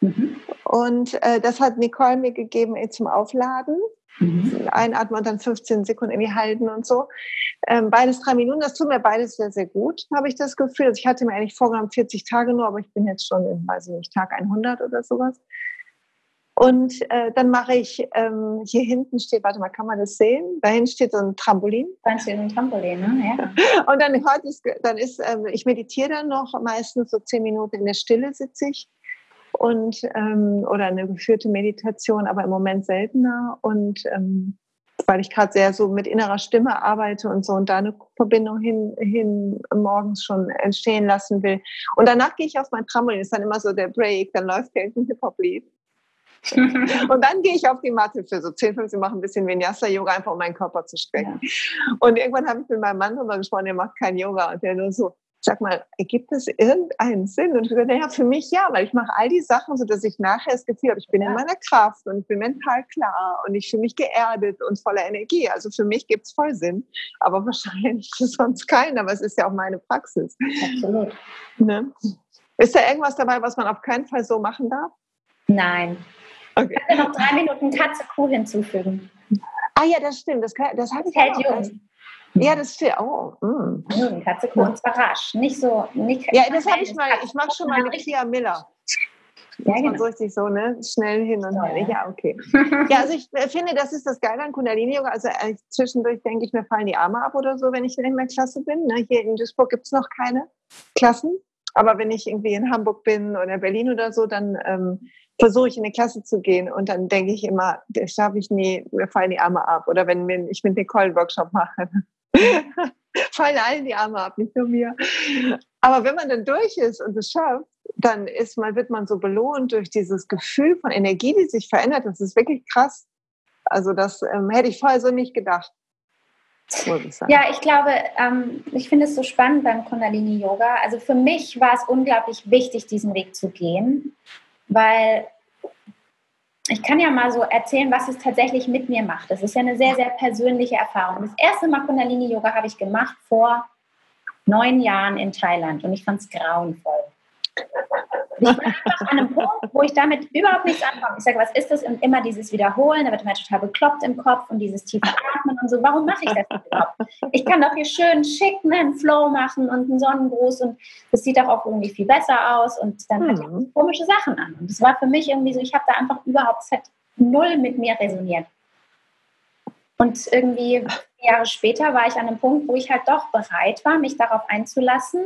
Mhm. Und äh, das hat Nicole mir gegeben äh, zum Aufladen. Mhm. Einatmen und dann 15 Sekunden irgendwie halten und so. Ähm, beides drei Minuten, das tut mir beides sehr, sehr gut, habe ich das Gefühl. Also ich hatte mir eigentlich vorgenommen 40 Tage nur, aber ich bin jetzt schon in, weiß ich nicht, Tag 100 oder sowas. Und äh, dann mache ich, ähm, hier hinten steht, warte mal, kann man das sehen? Da hinten steht so ein Trampolin. Da steht ein Trampolin, ne? Ja. *laughs* Und dann, hört es, dann ist, ähm, ich meditiere dann noch, meistens so zehn Minuten in der Stille sitze ich und ähm, oder eine geführte Meditation, aber im Moment seltener und ähm, weil ich gerade sehr so mit innerer Stimme arbeite und so und da eine Verbindung hin, hin morgens schon entstehen lassen will. Und danach gehe ich auf mein Trampolin, ist dann immer so der Break, dann läuft irgendein Hip-Hop-Lied. *laughs* und dann gehe ich auf die Matte für so 10, 15 mache ein bisschen Vinyasa-Yoga, einfach um meinen Körper zu strecken. Ja. Und irgendwann habe ich mit meinem Mann darüber gesprochen, der macht kein Yoga und der nur so, sag mal, ergibt das irgendeinen Sinn? Und ich gesagt, naja, für mich ja, weil ich mache all die Sachen, so dass ich nachher das Gefühl habe, ich bin in meiner Kraft und ich bin mental klar und ich fühle mich geerdet und voller Energie. Also für mich gibt es voll Sinn, aber *laughs* wahrscheinlich für sonst keinen, aber es ist ja auch meine Praxis. Absolut. Ne? Ist da irgendwas dabei, was man auf keinen Fall so machen darf? Nein. Okay. Ich kann noch drei Minuten Katze Kuh hinzufügen. Ah ja, das stimmt. Das, das habe ich hält jung. Ja, das steht. Oh, mm. mm Katze und zwar rasch. Nicht so. Nicht, ja, das habe ich mal. Ich mache schon mal mit Kia Miller. Ja, genau. so richtig so, ne? Schnell hin und her. Ja, okay. *laughs* ja, also ich äh, finde, das ist das Geile an Kundalini-Yoga. Also äh, zwischendurch denke ich, mir fallen die Arme ab oder so, wenn ich in der Klasse bin. Ne? Hier in Duisburg gibt es noch keine Klassen. Aber wenn ich irgendwie in Hamburg bin oder Berlin oder so, dann ähm, versuche ich in eine Klasse zu gehen und dann denke ich immer, das schaffe ich nie, mir fallen die Arme ab. Oder wenn ich mit Nicole einen Workshop mache, *laughs* fallen allen die Arme ab, nicht nur mir. Aber wenn man dann durch ist und es schafft, dann ist man, wird man so belohnt durch dieses Gefühl von Energie, die sich verändert. Das ist wirklich krass. Also das ähm, hätte ich vorher so nicht gedacht. Ich ja, ich glaube, ähm, ich finde es so spannend beim Kundalini Yoga. Also für mich war es unglaublich wichtig, diesen Weg zu gehen, weil ich kann ja mal so erzählen, was es tatsächlich mit mir macht. Das ist ja eine sehr, sehr persönliche Erfahrung. Das erste Mal Kundalini-Yoga habe ich gemacht vor neun Jahren in Thailand und ich fand es grauenvoll. Ich bin einfach an einem Punkt, wo ich damit überhaupt nichts anfange. Ich sage, was ist das? Und immer dieses Wiederholen, da wird mir total bekloppt im Kopf und dieses tiefe Atmen und so. Warum mache ich das überhaupt? Ich kann doch hier schön schick einen Flow machen und einen Sonnengruß und das sieht doch auch irgendwie viel besser aus und dann mhm. hat ich komische Sachen an. Und das war für mich irgendwie so, ich habe da einfach überhaupt null mit mir resoniert. Und irgendwie Jahre später war ich an einem Punkt, wo ich halt doch bereit war, mich darauf einzulassen.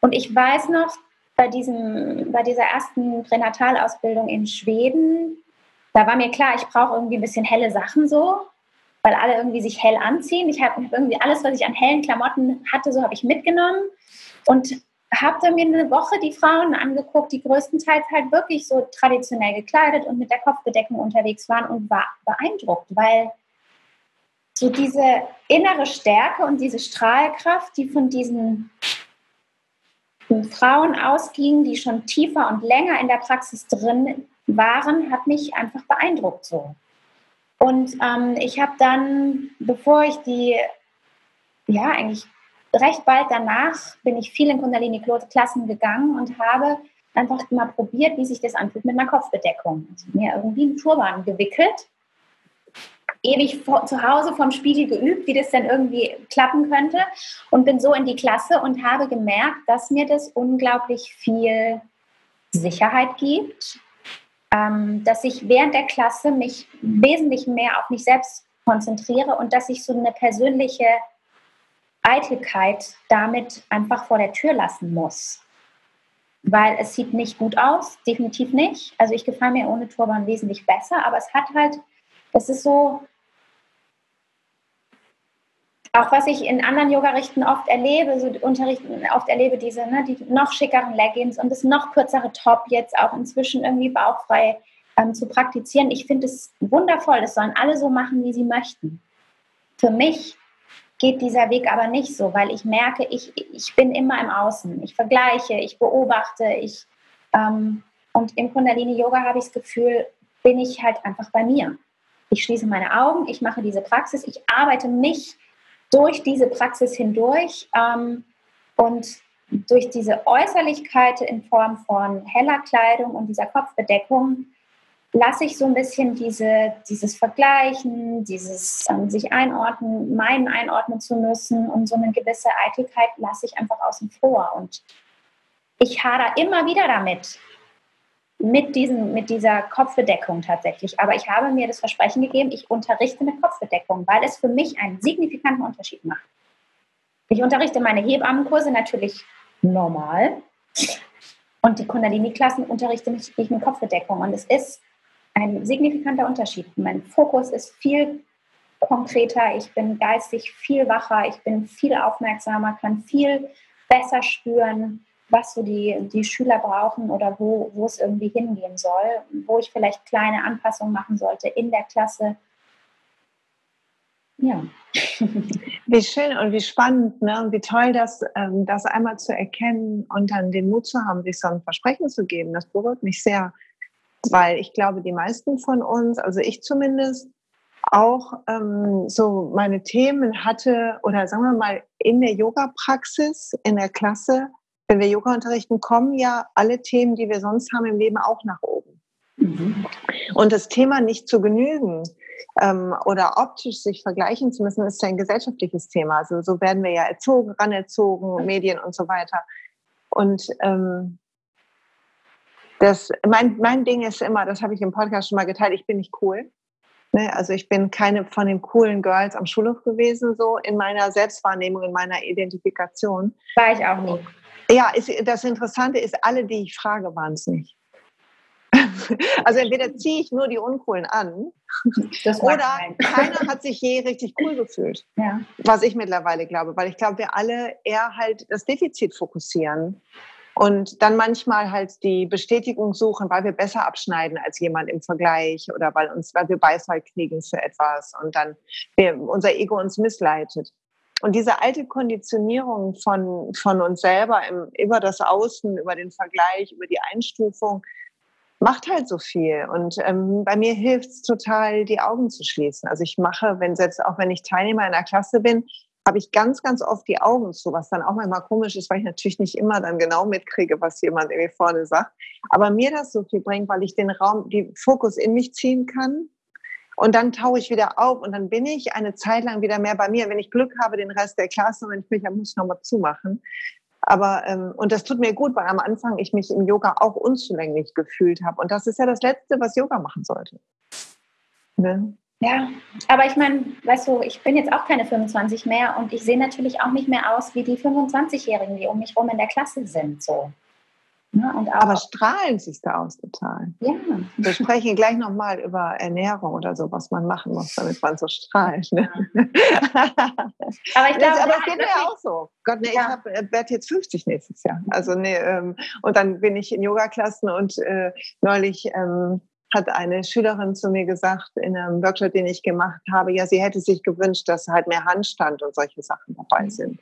Und ich weiß noch, bei, diesem, bei dieser ersten Pränatalausbildung in Schweden, da war mir klar, ich brauche irgendwie ein bisschen helle Sachen so, weil alle irgendwie sich hell anziehen. Ich habe irgendwie alles, was ich an hellen Klamotten hatte, so habe ich mitgenommen und habe dann mir eine Woche die Frauen angeguckt, die größtenteils halt wirklich so traditionell gekleidet und mit der Kopfbedeckung unterwegs waren und war beeindruckt, weil so diese innere Stärke und diese Strahlkraft, die von diesen Frauen ausgingen, die schon tiefer und länger in der Praxis drin waren, hat mich einfach beeindruckt so. Und ähm, ich habe dann, bevor ich die, ja, eigentlich recht bald danach, bin ich viel in Kundalini-Klassen gegangen und habe einfach mal probiert, wie sich das anfühlt mit einer Kopfbedeckung. Also mir irgendwie einen Turban gewickelt, ewig vor, zu Hause vom Spiegel geübt, wie das dann irgendwie klappen könnte und bin so in die Klasse und habe gemerkt, dass mir das unglaublich viel Sicherheit gibt, ähm, dass ich während der Klasse mich wesentlich mehr auf mich selbst konzentriere und dass ich so eine persönliche Eitelkeit damit einfach vor der Tür lassen muss. Weil es sieht nicht gut aus, definitiv nicht. Also ich gefalle mir ohne Turban wesentlich besser, aber es hat halt, es ist so, auch was ich in anderen Yoga-Richten oft erlebe, so Unterrichten oft erlebe, diese, ne, die noch schickeren Leggings und das noch kürzere Top jetzt auch inzwischen irgendwie bauchfrei ähm, zu praktizieren. Ich finde es wundervoll. Das sollen alle so machen, wie sie möchten. Für mich geht dieser Weg aber nicht so, weil ich merke, ich, ich bin immer im Außen. Ich vergleiche, ich beobachte, ich ähm, und im Kundalini Yoga habe ich das Gefühl, bin ich halt einfach bei mir. Ich schließe meine Augen, ich mache diese Praxis, ich arbeite mich durch diese Praxis hindurch ähm, und durch diese Äußerlichkeit in Form von heller Kleidung und dieser Kopfbedeckung lasse ich so ein bisschen diese, dieses Vergleichen, dieses ähm, sich einordnen, meinen einordnen zu müssen und so eine gewisse Eitelkeit lasse ich einfach außen vor. Und ich hader immer wieder damit, mit, diesen, mit dieser Kopfbedeckung tatsächlich. Aber ich habe mir das Versprechen gegeben, ich unterrichte mit Kopfbedeckung, weil es für mich einen signifikanten Unterschied macht. Ich unterrichte meine Hebammenkurse natürlich normal und die Kundalini-Klassen unterrichte ich mit Kopfbedeckung. Und es ist ein signifikanter Unterschied. Mein Fokus ist viel konkreter, ich bin geistig viel wacher, ich bin viel aufmerksamer, kann viel besser spüren, was so die, die Schüler brauchen oder wo, wo es irgendwie hingehen soll, wo ich vielleicht kleine Anpassungen machen sollte in der Klasse. Ja. *laughs* Wie schön und wie spannend ne? und wie toll, das, ähm, das einmal zu erkennen und dann den Mut zu haben, sich so ein Versprechen zu geben. Das berührt mich sehr, weil ich glaube, die meisten von uns, also ich zumindest, auch ähm, so meine Themen hatte oder sagen wir mal in der Yoga-Praxis, in der Klasse wenn wir Yoga unterrichten, kommen ja alle Themen, die wir sonst haben im Leben, auch nach oben. Mhm. Und das Thema nicht zu genügen ähm, oder optisch sich vergleichen zu müssen, ist ja ein gesellschaftliches Thema. Also so werden wir ja erzogen, ranerzogen, Medien und so weiter. Und ähm, das, mein, mein Ding ist immer, das habe ich im Podcast schon mal geteilt, ich bin nicht cool. Ne? Also ich bin keine von den coolen Girls am Schulhof gewesen, so in meiner Selbstwahrnehmung, in meiner Identifikation. War ich auch nie. Ja, ist, das Interessante ist, alle, die ich frage, waren es nicht. *laughs* Also entweder ziehe ich nur die Uncoolen an oder keiner hat sich je richtig cool gefühlt. Ja. Was ich mittlerweile glaube, weil ich glaube, wir alle eher halt das Defizit fokussieren und dann manchmal halt die Bestätigung suchen, weil wir besser abschneiden als jemand im Vergleich oder weil uns, weil wir Beifall kriegen für etwas und dann wir, unser Ego uns missleitet. Und diese alte Konditionierung von, von uns selber im, über das Außen, über den Vergleich, über die Einstufung, macht halt so viel. Und ähm, bei mir hilft es total, die Augen zu schließen. Also ich mache, wenn jetzt auch wenn ich Teilnehmer in der Klasse bin, habe ich ganz, ganz oft die Augen zu, was dann auch manchmal komisch ist, weil ich natürlich nicht immer dann genau mitkriege, was jemand irgendwie vorne sagt. Aber mir das so viel bringt, weil ich den Raum, die Fokus in mich ziehen kann und dann tauche ich wieder auf und dann bin ich eine Zeit lang wieder mehr bei mir. Wenn ich Glück habe, den Rest der Klasse, wenn ich mich, dann muss ich nochmal zumachen. Aber, ähm, und das tut mir gut, weil am Anfang ich mich im Yoga auch unzulänglich gefühlt habe. Und das ist ja das Letzte, was Yoga machen sollte. Ne? Ja, aber ich meine, weißt du, ich bin jetzt auch keine 25 mehr und ich sehe natürlich auch nicht mehr aus wie die 25-Jährigen, die um mich rum in der Klasse sind. So. Ne? Aber strahlen siehst du aus total. Ja. Wir sprechen gleich nochmal über Ernährung oder so, was man machen muss, damit man so strahlt. Ne? Ja. *laughs* aber ich glaube, aber es geht mir ja auch so. Gott, nee, ja. ich äh, werde jetzt 50 nächstes Jahr. Also nee, ähm, und dann bin ich in Yoga-Klassen und äh, neulich ähm, hat eine Schülerin zu mir gesagt in einem Workshop, den ich gemacht habe, ja, sie hätte sich gewünscht, dass halt mehr Handstand und solche Sachen dabei sind.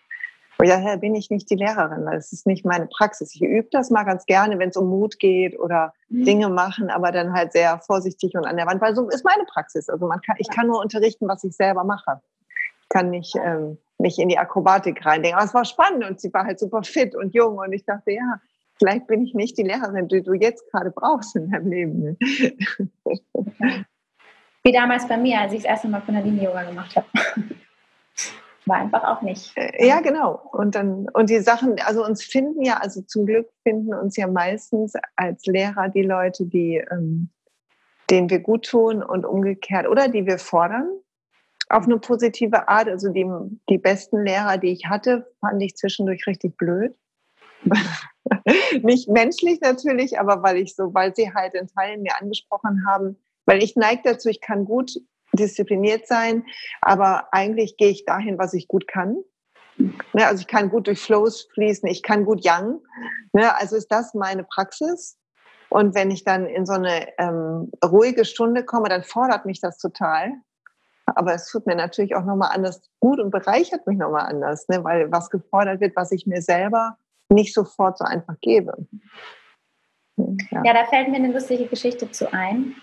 Und daher bin ich nicht die Lehrerin, weil es ist nicht meine Praxis. Ich übe das mal ganz gerne, wenn es um Mut geht oder mhm. Dinge machen, aber dann halt sehr vorsichtig und an der Wand, weil so ist meine Praxis. Also man kann, ich kann nur unterrichten, was ich selber mache. Ich kann nicht ähm, mich in die Akrobatik reindenken. Aber es war spannend und sie war halt super fit und jung und ich dachte, ja, vielleicht bin ich nicht die Lehrerin, die du jetzt gerade brauchst in deinem Leben. *laughs* Wie damals bei mir, als ich das erste Mal von der Linie Yoga gemacht habe war einfach auch nicht. Äh, ja, genau. Und dann, und die Sachen, also uns finden ja, also zum Glück finden uns ja meistens als Lehrer die Leute, die, ähm, denen wir gut tun und umgekehrt oder die wir fordern auf eine positive Art. Also die, die besten Lehrer, die ich hatte, fand ich zwischendurch richtig blöd. *laughs* Nicht menschlich natürlich, aber weil ich so, weil sie halt in Teilen mir angesprochen haben, weil ich neige dazu, ich kann gut diszipliniert sein, aber eigentlich gehe ich dahin, was ich gut kann. Ne, also ich kann gut durch Flows fließen, ich kann gut Yang. Ne, also ist das meine Praxis. Und wenn ich dann in so eine ähm, ruhige Stunde komme, dann fordert mich das total. Aber es tut mir natürlich auch nochmal anders gut und bereichert mich nochmal anders, ne, weil was gefordert wird, was ich mir selber nicht sofort so einfach gebe. Ja, ja da fällt mir eine lustige Geschichte zu ein.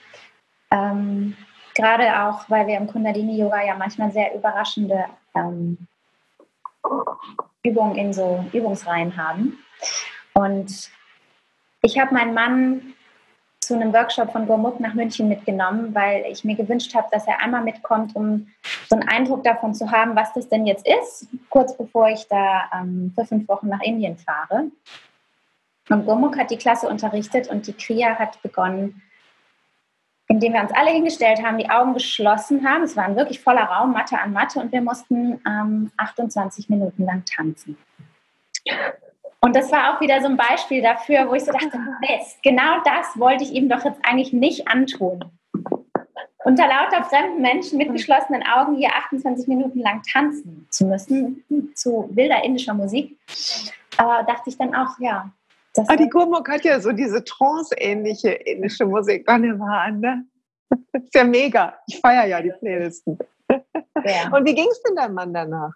Ähm, Gerade auch, weil wir im Kundalini-Yoga ja manchmal sehr überraschende ähm, Übungen in so Übungsreihen haben. Und ich habe meinen Mann zu einem Workshop von Gurmuk nach München mitgenommen, weil ich mir gewünscht habe, dass er einmal mitkommt, um so einen Eindruck davon zu haben, was das denn jetzt ist, kurz bevor ich da ähm, für fünf Wochen nach Indien fahre. Und Gurmuk hat die Klasse unterrichtet und die Kriya hat begonnen, indem wir uns alle hingestellt haben, die Augen geschlossen haben. Es war ein wirklich voller Raum, Matte an Matte, und wir mussten ähm, 28 Minuten lang tanzen. Und das war auch wieder so ein Beispiel dafür, wo ich so dachte, Mist, genau das wollte ich ihm doch jetzt eigentlich nicht antun. Unter lauter fremden Menschen mit geschlossenen Augen hier 28 Minuten lang tanzen zu müssen, zu wilder indischer Musik. Aber dachte ich dann auch, ja, das ah, die Gurmuk hat ja so diese Trance-ähnliche indische Musik. An, ne? Das ist ja mega. Ich feiere ja die Playlisten. Ja. Und wie ging es denn deinem Mann danach?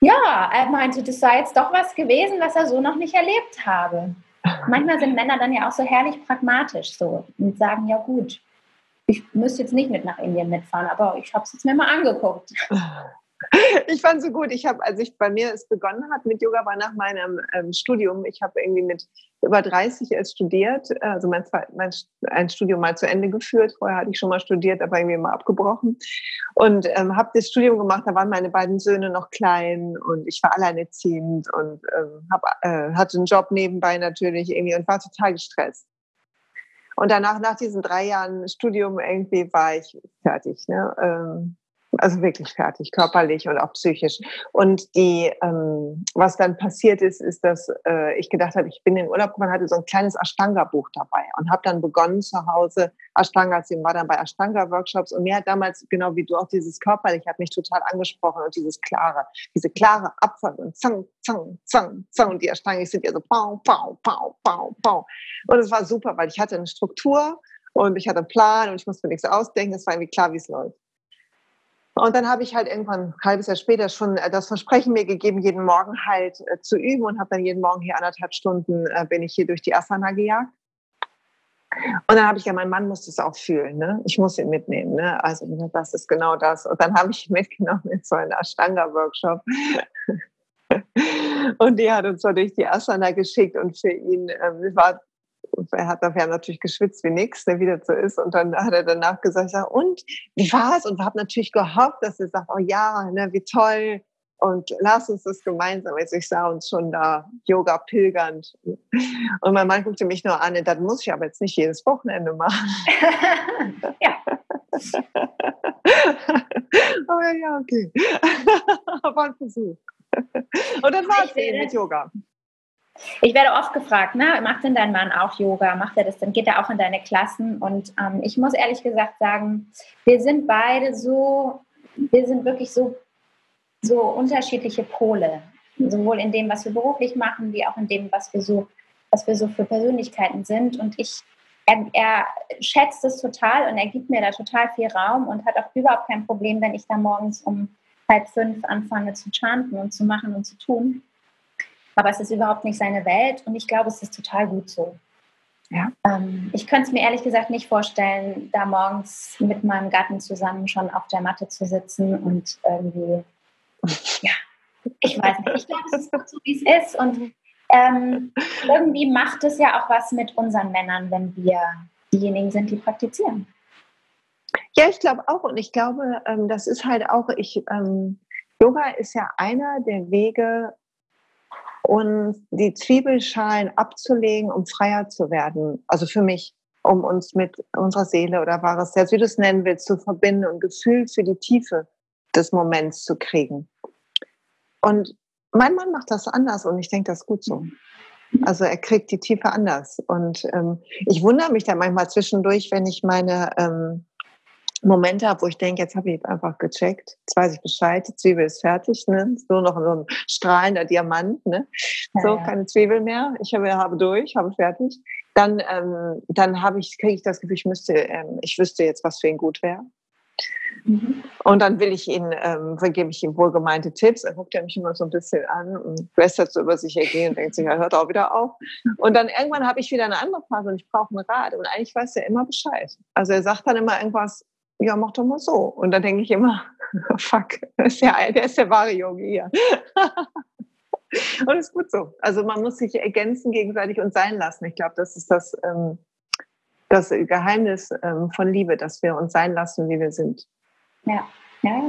Ja, er meinte, das sei jetzt doch was gewesen, was er so noch nicht erlebt habe. Manchmal sind Männer dann ja auch so herrlich pragmatisch so und sagen, ja gut, ich müsste jetzt nicht mit nach Indien mitfahren, aber ich habe es jetzt mir mal angeguckt. *laughs* ich fand so gut. Ich habe, als ich bei mir es begonnen hat mit Yoga, war nach meinem ähm, Studium. Ich habe irgendwie mit über 30 erst studiert, also mein, mein ein Studium mal zu Ende geführt. Vorher hatte ich schon mal studiert, aber irgendwie mal abgebrochen und ähm, habe das Studium gemacht. Da waren meine beiden Söhne noch klein und ich war alleinerziehend und ähm, hab, äh, hatte einen Job nebenbei natürlich irgendwie und war total gestresst. Und danach, nach diesen drei Jahren Studium irgendwie war ich fertig. Ne? Ähm, also wirklich fertig, körperlich und auch psychisch. Und die, ähm, was dann passiert ist, ist, dass äh, ich gedacht habe, ich bin in Urlaub gefahren, hatte so ein kleines Ashtanga-Buch dabei und habe dann begonnen zu Hause Ashtanga, also war dann bei Ashtanga-Workshops und mir hat damals, genau wie du, auch dieses körperlich hat mich total angesprochen und dieses klare, diese klare Abfolge und zang, zang, zang, zang und die Ashtanga sind ja so pau, pau, pau, pau, pau. Und es war super, weil ich hatte eine Struktur und ich hatte einen Plan und ich musste mir nichts ausdenken, es war irgendwie klar, wie es läuft. Und dann habe ich halt irgendwann ein halbes Jahr später schon äh, das Versprechen mir gegeben, jeden Morgen halt äh, zu üben und habe dann jeden Morgen hier anderthalb Stunden äh, bin ich hier durch die Asana gejagt. Und dann habe ich ja, mein Mann muss das auch fühlen, ne? Ich muss ihn mitnehmen, ne? Also das ist genau das. Und dann habe ich ihn mitgenommen in so einen Ashtanga-Workshop. *laughs* Und die hat uns so durch die Asana geschickt und für ihn ähm, war er hat nachher natürlich geschwitzt wie nix, der wieder so ist. Und dann hat er danach gesagt, ja, und wie war's? Und wir haben natürlich gehofft, dass er sagt, oh ja, ne, wie toll. Und lass uns das gemeinsam. Also ich sah uns schon da Yoga pilgernd. Und mein Mann guckte mich nur an, das muss ich aber jetzt nicht jedes Wochenende machen. *laughs* ja. *laughs* aber ja, okay. *laughs* aber ein Versuch. Und dann war es mit Yoga. Ich werde oft gefragt, ne, macht denn dein Mann auch Yoga? Macht er das denn? Geht er auch in deine Klassen? Und ähm, ich muss ehrlich gesagt sagen, wir sind beide so, wir sind wirklich so, so unterschiedliche Pole. Sowohl in dem, was wir beruflich machen, wie auch in dem, was wir so, was wir so für Persönlichkeiten sind. Und ich er, er, schätzt es total und er gibt mir da total viel Raum und hat auch überhaupt kein Problem, wenn ich da morgens um halb fünf anfange zu chanten und zu machen und zu tun. Aber es ist überhaupt nicht seine Welt und ich glaube, es ist total gut so. Ja. Ähm, ich könnte es mir ehrlich gesagt nicht vorstellen, da morgens mit meinem Gatten zusammen schon auf der Matte zu sitzen und irgendwie, ja, ich weiß nicht. Ich glaube, es ist gut so, wie es ist. Und ähm, irgendwie macht es ja auch was mit unseren Männern, wenn wir diejenigen sind, die praktizieren. Ja, ich glaube auch. Und ich glaube, ähm, das ist halt auch, ich, ähm, Yoga ist ja einer der Wege, uns die Zwiebelschalen abzulegen, um freier zu werden. Also für mich, um uns mit unserer Seele oder wahres Selbst, wie du es nennen willst, zu verbinden und Gefühl für die Tiefe des Moments zu kriegen. Und mein Mann macht das anders und ich denke, das ist gut so. Also er kriegt die Tiefe anders. Und ähm, ich wundere mich da manchmal zwischendurch, wenn ich meine ähm, Momente habe, wo ich denke, jetzt habe ich einfach gecheckt, jetzt weiß ich Bescheid, die Zwiebel ist fertig, ne? Ist nur noch so ein strahlender Diamant, ne? So, ja. keine Zwiebel mehr. Ich habe, habe durch, habe fertig. Dann, ähm, dann habe ich, kriege ich das Gefühl, ich müsste, ähm, ich wüsste jetzt, was für ihn gut wäre. Mhm. Und dann will ich ihn, ähm, vergebe ich ihm wohlgemeinte Tipps. Er guckt ja mich immer so ein bisschen an und lästert so über sich ergehen und denkt sich, er hört auch wieder auf. Und dann irgendwann habe ich wieder eine andere Phase und ich brauche einen Rat. Und eigentlich weiß er immer Bescheid. Also er sagt dann immer irgendwas, ja, mach doch mal so. Und dann denke ich immer, *laughs* fuck, der ist ja, der ist der wahre Yogi hier. *laughs* und ist gut so. Also man muss sich ergänzen gegenseitig und sein lassen. Ich glaube, das ist das, ähm, das Geheimnis ähm, von Liebe, dass wir uns sein lassen, wie wir sind. Ja, ja.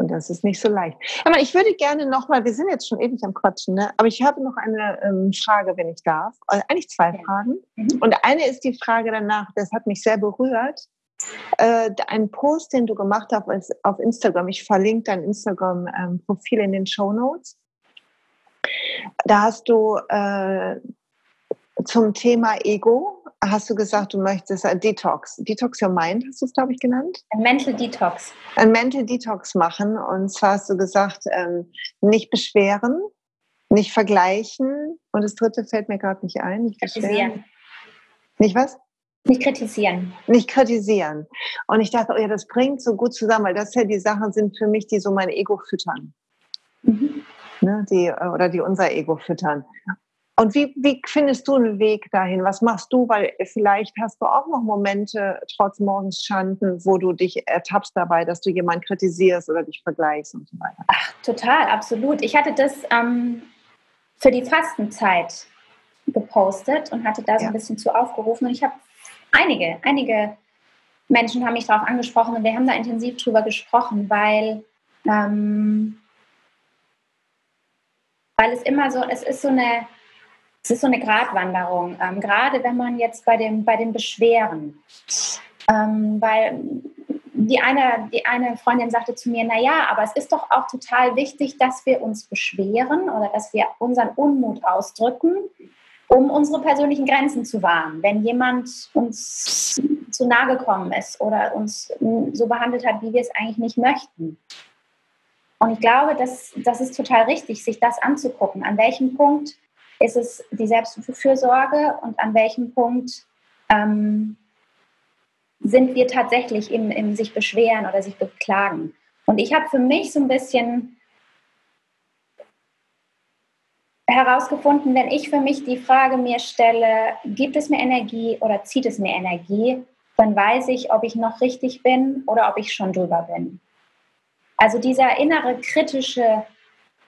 Und das ist nicht so leicht. Aber ich würde gerne nochmal, wir sind jetzt schon ewig am Quatschen, ne? aber ich habe noch eine ähm, Frage, wenn ich darf. Also eigentlich zwei ja. Fragen. Mhm. Und eine ist die Frage danach, das hat mich sehr berührt. Äh, ein Post, den du gemacht hast auf Instagram, ich verlinke dein Instagram-Profil ähm, in den Show Notes. Da hast du äh, zum Thema Ego hast du gesagt, du möchtest ein Detox. Detox Your Mind hast du es, glaube ich, genannt? Ein Mental Detox. Ein Mental Detox machen. Und zwar hast du gesagt, ähm, nicht beschweren, nicht vergleichen. Und das dritte fällt mir gerade nicht ein. Nicht kritisieren. Nicht was? Nicht kritisieren. Nicht kritisieren. Und ich dachte, oh ja, das bringt so gut zusammen, weil das ja die Sachen sind für mich, die so mein Ego füttern. Mhm. Ne, die, äh, oder die unser Ego füttern. Und wie, wie findest du einen Weg dahin? Was machst du? Weil vielleicht hast du auch noch Momente trotz Morgenschanden, wo du dich ertappst dabei, dass du jemanden kritisierst oder dich vergleichst und so weiter. Ach, total, absolut. Ich hatte das ähm, für die Fastenzeit gepostet und hatte da so ja. ein bisschen zu aufgerufen. Und ich habe einige, einige Menschen haben mich darauf angesprochen und wir haben da intensiv drüber gesprochen, weil, ähm, weil es immer so, es ist so eine es ist so eine Gratwanderung, ähm, gerade wenn man jetzt bei, dem, bei den Beschweren, ähm, weil die eine, die eine Freundin sagte zu mir, naja, aber es ist doch auch total wichtig, dass wir uns beschweren oder dass wir unseren Unmut ausdrücken, um unsere persönlichen Grenzen zu wahren. Wenn jemand uns zu nahe gekommen ist oder uns so behandelt hat, wie wir es eigentlich nicht möchten. Und ich glaube, das, das ist total richtig, sich das anzugucken. An welchem Punkt ist es die Selbstfürsorge und an welchem Punkt ähm, sind wir tatsächlich im, im sich beschweren oder sich beklagen. Und ich habe für mich so ein bisschen herausgefunden, wenn ich für mich die Frage mir stelle, gibt es mir Energie oder zieht es mir Energie, dann weiß ich, ob ich noch richtig bin oder ob ich schon drüber bin. Also dieser innere kritische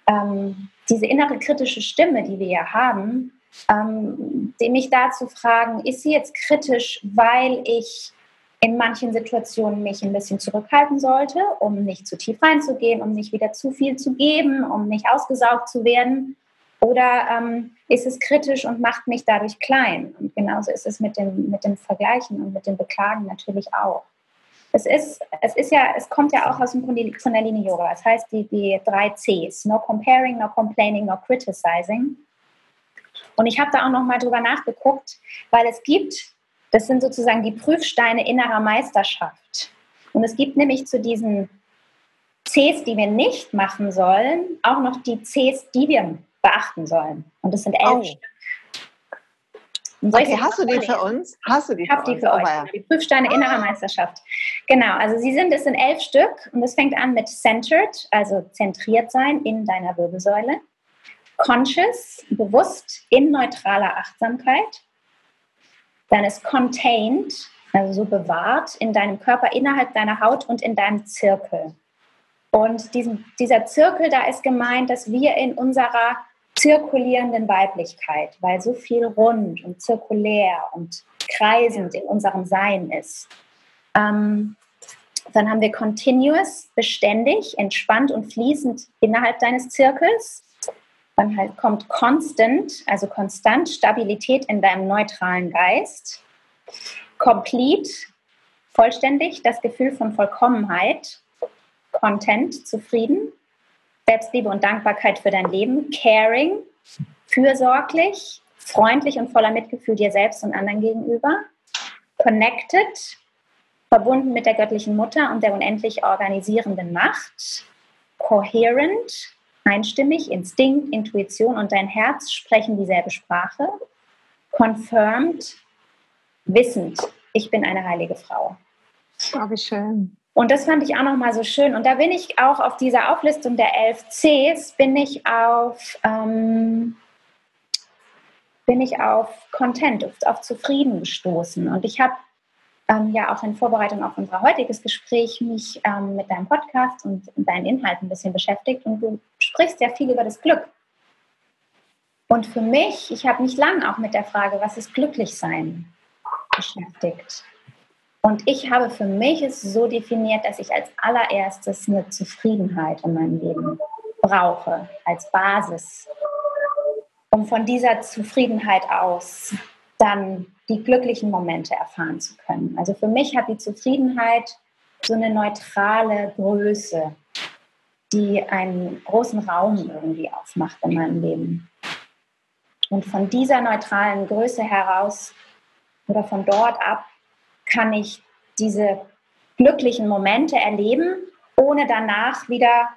ähm, diese innere kritische Stimme, die wir ja haben, ähm, mich da zu fragen, ist sie jetzt kritisch, weil ich in manchen Situationen mich ein bisschen zurückhalten sollte, um nicht zu tief reinzugehen, um nicht wieder zu viel zu geben, um nicht ausgesaugt zu werden? Oder ähm, ist es kritisch und macht mich dadurch klein? Und genauso ist es mit dem, mit dem Vergleichen und mit dem Beklagen natürlich auch es ist, es ist ja, es kommt ja auch aus dem Kundalini Yoga. Das heißt, die, die drei Cs: No comparing, no complaining, no criticizing. Und ich habe da auch noch mal drüber nachgeguckt, weil es gibt, das sind sozusagen die Prüfsteine innerer Meisterschaft. Und es gibt nämlich zu diesen Cs, die wir nicht machen sollen, auch noch die Cs, die wir beachten sollen. Und das sind elf oh. Stück. Okay, hast du die für uns? Hast du die ich habe die für euch. Oh, die Prüfsteine ah. innerer Meisterschaft. Genau, also sie sind es in elf Stück und es fängt an mit centered, also zentriert sein in deiner Wirbelsäule. Conscious, bewusst in neutraler Achtsamkeit. Dann ist contained, also so bewahrt in deinem Körper, innerhalb deiner Haut und in deinem Zirkel. Und diesen, dieser Zirkel, da ist gemeint, dass wir in unserer zirkulierenden Weiblichkeit, weil so viel rund und zirkulär und kreisend in unserem Sein ist. Ähm, dann haben wir continuous, beständig, entspannt und fließend innerhalb deines Zirkels. Dann halt kommt constant, also konstant, Stabilität in deinem neutralen Geist. Complete, vollständig, das Gefühl von Vollkommenheit. Content, zufrieden. Selbstliebe und Dankbarkeit für dein Leben, caring, fürsorglich, freundlich und voller Mitgefühl dir selbst und anderen gegenüber, connected, verbunden mit der göttlichen Mutter und der unendlich organisierenden Macht, coherent, einstimmig, Instinkt, Intuition und dein Herz sprechen dieselbe Sprache, confirmed, wissend, ich bin eine heilige Frau. Oh, wie schön. Und das fand ich auch nochmal so schön. Und da bin ich auch auf dieser Auflistung der elf Cs, bin ich auf, ähm, bin ich auf Content, auf, Zufrieden gestoßen. Und ich habe ähm, ja auch in Vorbereitung auf unser heutiges Gespräch mich ähm, mit deinem Podcast und deinen Inhalten ein bisschen beschäftigt. Und du sprichst ja viel über das Glück. Und für mich, ich habe mich lang auch mit der Frage, was ist Glücklichsein beschäftigt. Und ich habe für mich es so definiert, dass ich als allererstes eine Zufriedenheit in meinem Leben brauche, als Basis, um von dieser Zufriedenheit aus dann die glücklichen Momente erfahren zu können. Also für mich hat die Zufriedenheit so eine neutrale Größe, die einen großen Raum irgendwie aufmacht in meinem Leben. Und von dieser neutralen Größe heraus oder von dort ab kann ich diese glücklichen Momente erleben, ohne danach wieder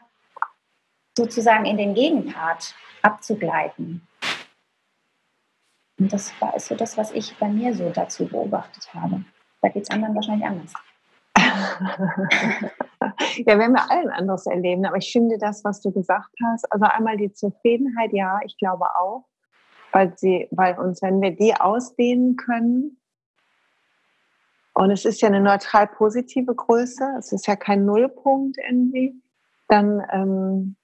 sozusagen in den Gegenpart abzugleiten. Und das war so das, was ich bei mir so dazu beobachtet habe. Da geht es anderen wahrscheinlich anders. *laughs* ja, werden wir allen anderes erleben. Aber ich finde das, was du gesagt hast, also einmal die Zufriedenheit, ja, ich glaube auch, weil sie, weil uns, wenn wir die ausdehnen können, und es ist ja eine neutral positive Größe, es ist ja kein Nullpunkt irgendwie, dann ähm,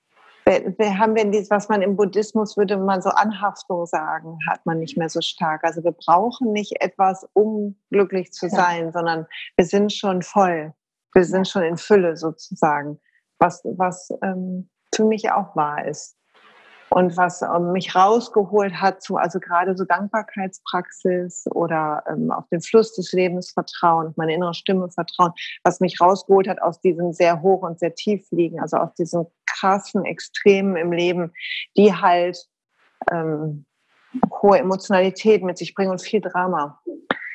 haben wir dieses, was man im Buddhismus würde man so Anhaftung sagen, hat man nicht mehr so stark. Also wir brauchen nicht etwas, um glücklich zu sein, ja. sondern wir sind schon voll. Wir sind schon in Fülle sozusagen, was, was ähm, für mich auch wahr ist und was ähm, mich rausgeholt hat zu, also gerade so Dankbarkeitspraxis oder ähm, auf den Fluss des Lebens vertrauen, meine innere Stimme vertrauen, was mich rausgeholt hat aus diesem sehr hoch und sehr tief liegen, also aus diesen krassen Extremen im Leben, die halt ähm, hohe Emotionalität mit sich bringen und viel Drama.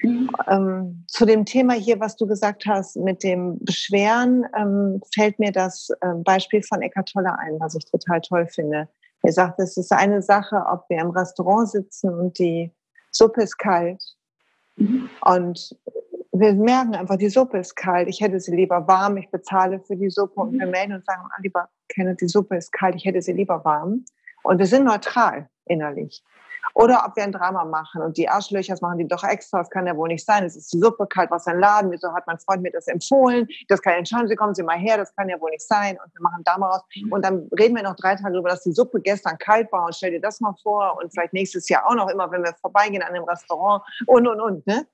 Mhm. Ähm, zu dem Thema hier, was du gesagt hast mit dem Beschweren, ähm, fällt mir das ähm, Beispiel von Eckart Tolle ein, was ich total toll finde. Er sagt, es ist eine Sache, ob wir im Restaurant sitzen und die Suppe ist kalt. Mhm. Und wir merken einfach, die Suppe ist kalt. Ich hätte sie lieber warm. Ich bezahle für die Suppe und wir mhm. melden und sagen, ah, lieber Kenneth, die Suppe ist kalt. Ich hätte sie lieber warm. Und wir sind neutral innerlich. Oder ob wir ein Drama machen und die Arschlöcher machen die doch extra, das kann ja wohl nicht sein. Es ist die Suppe kalt, was ein Laden, wieso hat mein Freund mir das empfohlen? Das kann ja nicht, schauen Sie, kommen Sie mal her, das kann ja wohl nicht sein. Und wir machen da mal raus. Und dann reden wir noch drei Tage darüber, dass die Suppe gestern kalt war und stell dir das mal vor und vielleicht nächstes Jahr auch noch immer, wenn wir vorbeigehen an einem Restaurant und, und, und, ne?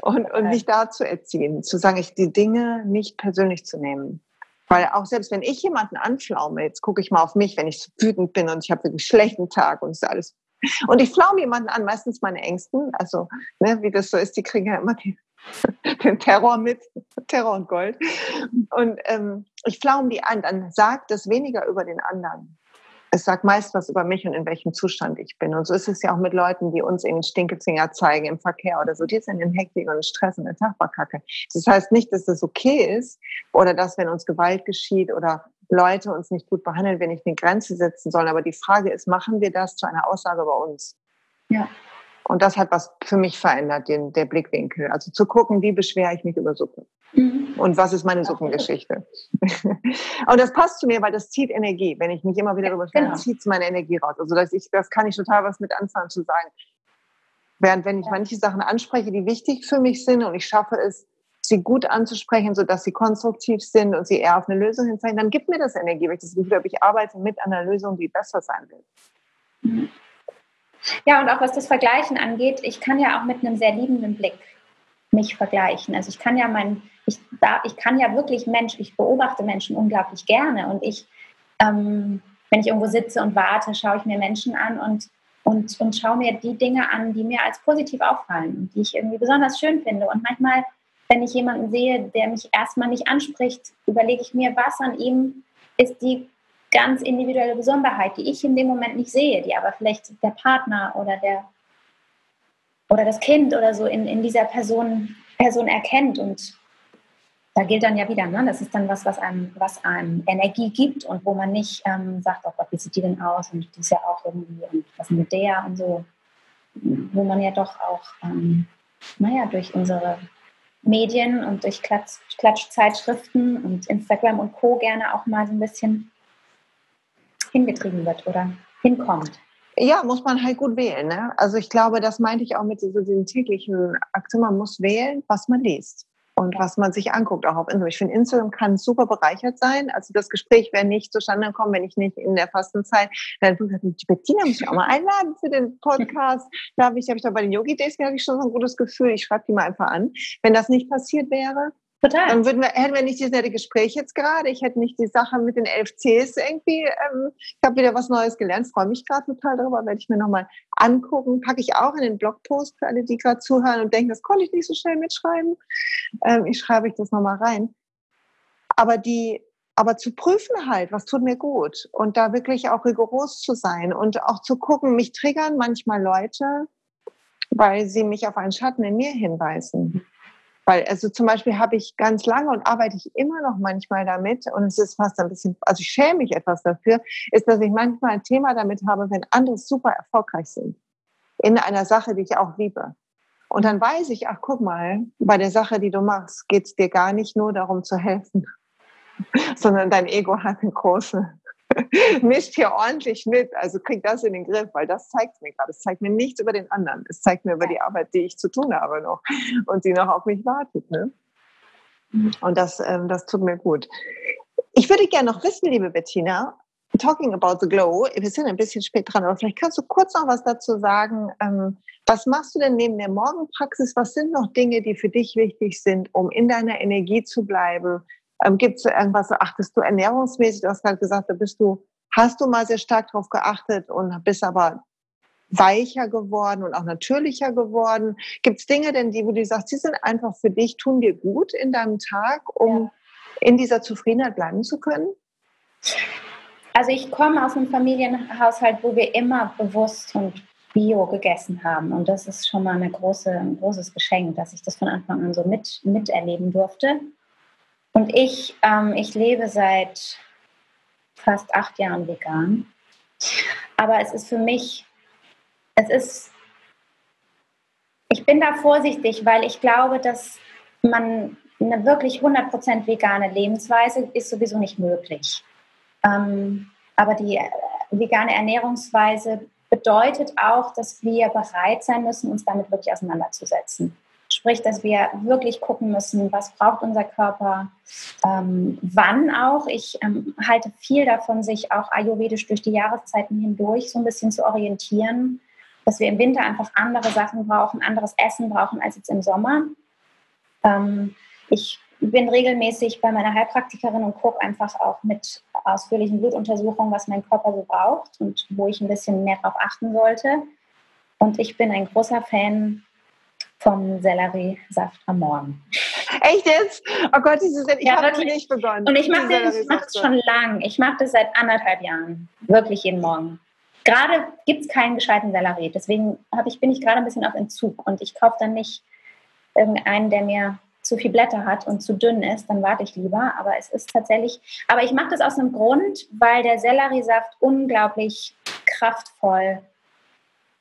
Und, und mich da zu erziehen, zu sagen, ich die Dinge nicht persönlich zu nehmen. Weil auch selbst wenn ich jemanden anflaume, jetzt gucke ich mal auf mich, wenn ich wütend bin und ich habe einen schlechten Tag und es ist alles und ich flaume jemanden an, meistens meine Ängsten, also ne, wie das so ist, die kriegen ja immer die, *laughs* den Terror mit, Terror und Gold. Und ähm, ich flaume die an, dann sagt das weniger über den anderen. Es sagt meist was über mich und in welchem Zustand ich bin. Und so ist es ja auch mit Leuten, die uns in Stinkezinger zeigen im Verkehr oder so. Die sind in Hektik und Stress und der Tag war kacke. Das heißt nicht, dass das okay ist oder dass, wenn uns Gewalt geschieht oder Leute uns nicht gut behandeln, wir nicht eine Grenze setzen sollen. Aber die Frage ist, machen wir das zu einer Aussage über uns? Ja. Und das hat was für mich verändert, den, der Blickwinkel. Also zu gucken, wie beschwere ich mich über Suppe? Mhm. Und was ist meine Suppengeschichte? *laughs* und das passt zu mir, weil das zieht Energie. Wenn ich mich immer wieder darüber spreche, genau. zieht es meine Energie raus. Also das, ich, das kann ich total was mit anfangen zu sagen. Während wenn ich manche Sachen anspreche, die wichtig für mich sind und ich schaffe es, sie gut anzusprechen, sodass sie konstruktiv sind und sie eher auf eine Lösung hinzeigen, dann gibt mir das Energie, weil ich das Gefühl habe, ich arbeite mit einer Lösung, die besser sein will. Mhm. Ja, und auch was das Vergleichen angeht, ich kann ja auch mit einem sehr liebenden Blick mich vergleichen. Also ich kann ja mein, ich, da, ich kann ja wirklich Mensch, ich beobachte Menschen unglaublich gerne und ich, ähm, wenn ich irgendwo sitze und warte, schaue ich mir Menschen an und, und, und schaue mir die Dinge an, die mir als positiv auffallen, die ich irgendwie besonders schön finde. Und manchmal, wenn ich jemanden sehe, der mich erstmal nicht anspricht, überlege ich mir, was an ihm ist die ganz individuelle Besonderheit, die ich in dem Moment nicht sehe, die aber vielleicht der Partner oder der oder das Kind oder so in, in dieser Person, Person erkennt. Und da gilt dann ja wieder, ne? das ist dann was, was einem, was einem Energie gibt und wo man nicht ähm, sagt, oh Gott, wie sieht die denn aus und die ist ja auch irgendwie und was mit der und so. Wo man ja doch auch, ähm, naja, durch unsere Medien und durch Klatsch, Klatschzeitschriften und Instagram und Co. gerne auch mal so ein bisschen hingetrieben wird oder hinkommt. Ja, muss man halt gut wählen. Ne? Also ich glaube, das meinte ich auch mit so diesen täglichen Aktionen. Man muss wählen, was man liest und was man sich anguckt, auch auf Instagram. Ich finde, Instagram kann super bereichert sein. Also das Gespräch wäre nicht zustande gekommen, wenn ich nicht in der Fastenzeit dann gesagt die Bettina muss ich auch mal einladen für den Podcast. Da habe ich, habe ich da bei den Yogi Days hatte ich schon so ein gutes Gefühl. Ich schreibe die mal einfach an. Wenn das nicht passiert wäre, Total. Dann würden wir, hätten wir nicht dieses nette Gespräch jetzt gerade. Ich hätte nicht die Sache mit den elf Cs irgendwie. Ähm, ich habe wieder was Neues gelernt, freue mich gerade total darüber. Werde ich mir nochmal angucken. Packe ich auch in den Blogpost für alle, die gerade zuhören und denken, das konnte ich nicht so schnell mitschreiben. Ähm, ich schreibe ich das nochmal rein. Aber die, aber zu prüfen halt, was tut mir gut und da wirklich auch rigoros zu sein und auch zu gucken, mich triggern manchmal Leute, weil sie mich auf einen Schatten in mir hinweisen. Weil, also zum Beispiel habe ich ganz lange und arbeite ich immer noch manchmal damit, und es ist fast ein bisschen, also ich schäme mich etwas dafür, ist, dass ich manchmal ein Thema damit habe, wenn andere super erfolgreich sind. In einer Sache, die ich auch liebe. Und dann weiß ich, ach guck mal, bei der Sache, die du machst, geht es dir gar nicht nur darum zu helfen, *laughs* sondern dein Ego hat eine große *laughs* mischt hier ordentlich mit. Also kriegt das in den Griff, weil das zeigt mir gerade. Es zeigt mir nichts über den anderen. Es zeigt mir über die Arbeit, die ich zu tun habe noch und die noch auf mich wartet. Ne? Und das, ähm, das tut mir gut. Ich würde gerne noch wissen, liebe Bettina, talking about the glow, wir sind ein bisschen spät dran, aber vielleicht kannst du kurz noch was dazu sagen. Ähm, was machst du denn neben der Morgenpraxis? Was sind noch Dinge, die für dich wichtig sind, um in deiner Energie zu bleiben, ähm, Gibt es irgendwas, achtest du ernährungsmäßig? Du hast gerade gesagt, da bist du, hast du mal sehr stark darauf geachtet und bist aber weicher geworden und auch natürlicher geworden. Gibt es Dinge denn, die, wo du sagst, die sind einfach für dich, tun dir gut in deinem Tag, um ja. in dieser Zufriedenheit bleiben zu können? Also ich komme aus einem Familienhaushalt, wo wir immer bewusst und Bio gegessen haben. Und das ist schon mal eine große, ein großes Geschenk, dass ich das von Anfang an so mit, miterleben durfte. Und ich, ähm, ich lebe seit fast acht Jahren vegan. Aber es ist für mich, es ist, ich bin da vorsichtig, weil ich glaube, dass man eine wirklich 100% vegane Lebensweise ist sowieso nicht möglich. Ähm, aber die äh, vegane Ernährungsweise bedeutet auch, dass wir bereit sein müssen, uns damit wirklich auseinanderzusetzen. Sprich, dass wir wirklich gucken müssen, was braucht unser Körper, ähm, wann auch. Ich ähm, halte viel davon, sich auch ayurvedisch durch die Jahreszeiten hindurch so ein bisschen zu orientieren, dass wir im Winter einfach andere Sachen brauchen, anderes Essen brauchen als jetzt im Sommer. Ähm, ich bin regelmäßig bei meiner Heilpraktikerin und gucke einfach auch mit ausführlichen Blutuntersuchungen, was mein Körper so braucht und wo ich ein bisschen mehr darauf achten sollte. Und ich bin ein großer Fan vom Selleriesaft am Morgen. Echt jetzt? Oh Gott, dieses, ich ja, habe nicht begonnen. Und ich mache das schon lang. Ich mache das seit anderthalb Jahren. Wirklich jeden Morgen. Gerade gibt es keinen gescheiten Sellerie. Deswegen ich, bin ich gerade ein bisschen auf Entzug. Und ich kaufe dann nicht irgendeinen, der mir zu viel Blätter hat und zu dünn ist, dann warte ich lieber. Aber es ist tatsächlich, aber ich mache das aus einem Grund, weil der Selleriesaft unglaublich kraftvoll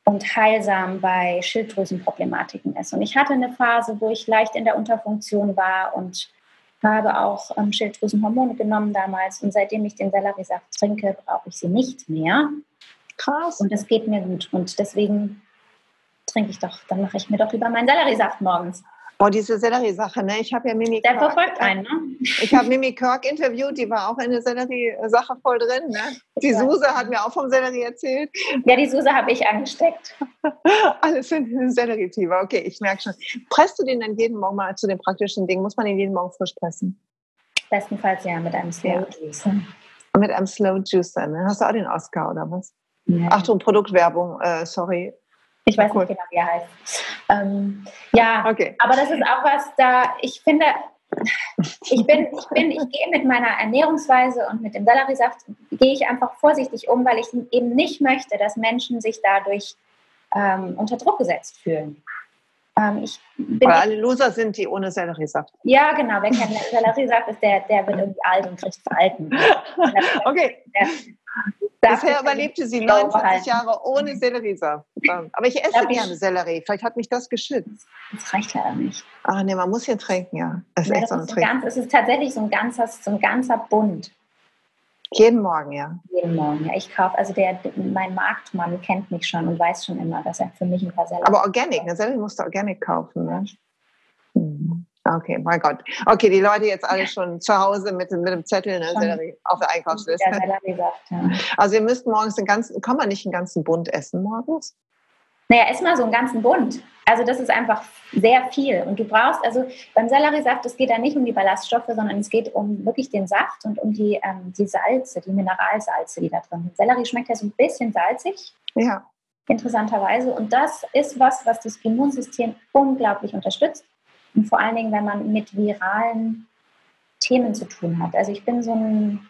und heilsam bei Schilddrüsenproblematiken ist. Und ich hatte eine Phase, wo ich leicht in der Unterfunktion war und habe auch ähm, Schilddrüsenhormone genommen damals. Und seitdem ich den Selleriesaft trinke, brauche ich sie nicht mehr. Krass. Und es geht mir gut. Und deswegen trinke ich doch, dann mache ich mir doch lieber meinen Selleriesaft morgens. Boah, diese Sellerie-Sache, ne? Ich habe ja Mimi Der Kirk, verfolgt einen, ne? Ich habe Mimi Kirk interviewt, die war auch in der Sellerie-Sache voll drin, ne? Die Ja. Suse hat mir auch vom Sellerie erzählt. Ja, die Suse habe ich angesteckt. *laughs* Alles in den Sellerie-Fieber. Okay, ich merke schon. Presst du den dann jeden Morgen mal zu den praktischen Dingen? Muss man den jeden Morgen frisch pressen? Bestenfalls ja mit einem Slow Ja. Juicer. Und mit einem Slow Juicer, ne? Hast du auch den Oscar oder was? Ja. Achtung, Produktwerbung, äh, sorry. Ich weiß Cool. nicht genau, wie er heißt. Ähm, ja, Okay. aber das ist auch was da, ich finde, ich bin, ich bin, ich gehe mit meiner Ernährungsweise und mit dem Selleriesaft, gehe ich einfach vorsichtig um, weil ich eben nicht möchte, dass Menschen sich dadurch ähm, unter Druck gesetzt fühlen. Ähm, Weil alle Loser sind die ohne Selleriesaft. ja genau, wer keinen *laughs* Selleriesaft ist, der, der wird irgendwie alt und kriegt Verhalten. *laughs* Okay, Der, bisher überlebte sie Slow 29 halten. Jahre ohne Selleriesaft. Ähm, Aber ich esse gerne Sellerie. Vielleicht hat mich das geschützt. Das reicht leider nicht. Ach nee, man muss hier trinken, ja. Das ist Ja, echt so ein ein Trinken. ganz, es ist tatsächlich so ein ganzer, so ein ganzer Bund. Jeden Morgen, ja. jeden Morgen. Ja, ich kaufe, also der, mein Marktmann kennt mich schon und weiß schon immer, dass er für mich ein paar Sellerie Aber Organic, ne? Sellerie musst du Organic kaufen, ne? Mhm. Okay, mein Gott. Okay, die Leute jetzt alle schon zu Hause mit, dem- mit dem Zettel, ne? Auf der Einkaufsliste. der Selleriesaft. Ja. Also ihr müsst morgens den ganzen, kann man nicht einen ganzen Bund essen morgens? Naja, ess mal so einen ganzen Bund. Also das ist einfach sehr viel. Und du brauchst, also beim Selleriesaft, es geht da nicht um die Ballaststoffe, sondern es geht um wirklich den Saft und um die, ähm, die Salze, die Mineralsalze, die da drin sind. Sellerie schmeckt ja so ein bisschen salzig, Ja. interessanterweise. Und das ist was, was das Immunsystem unglaublich unterstützt. Und vor allen Dingen, wenn man mit viralen Themen zu tun hat. Also ich bin so ein,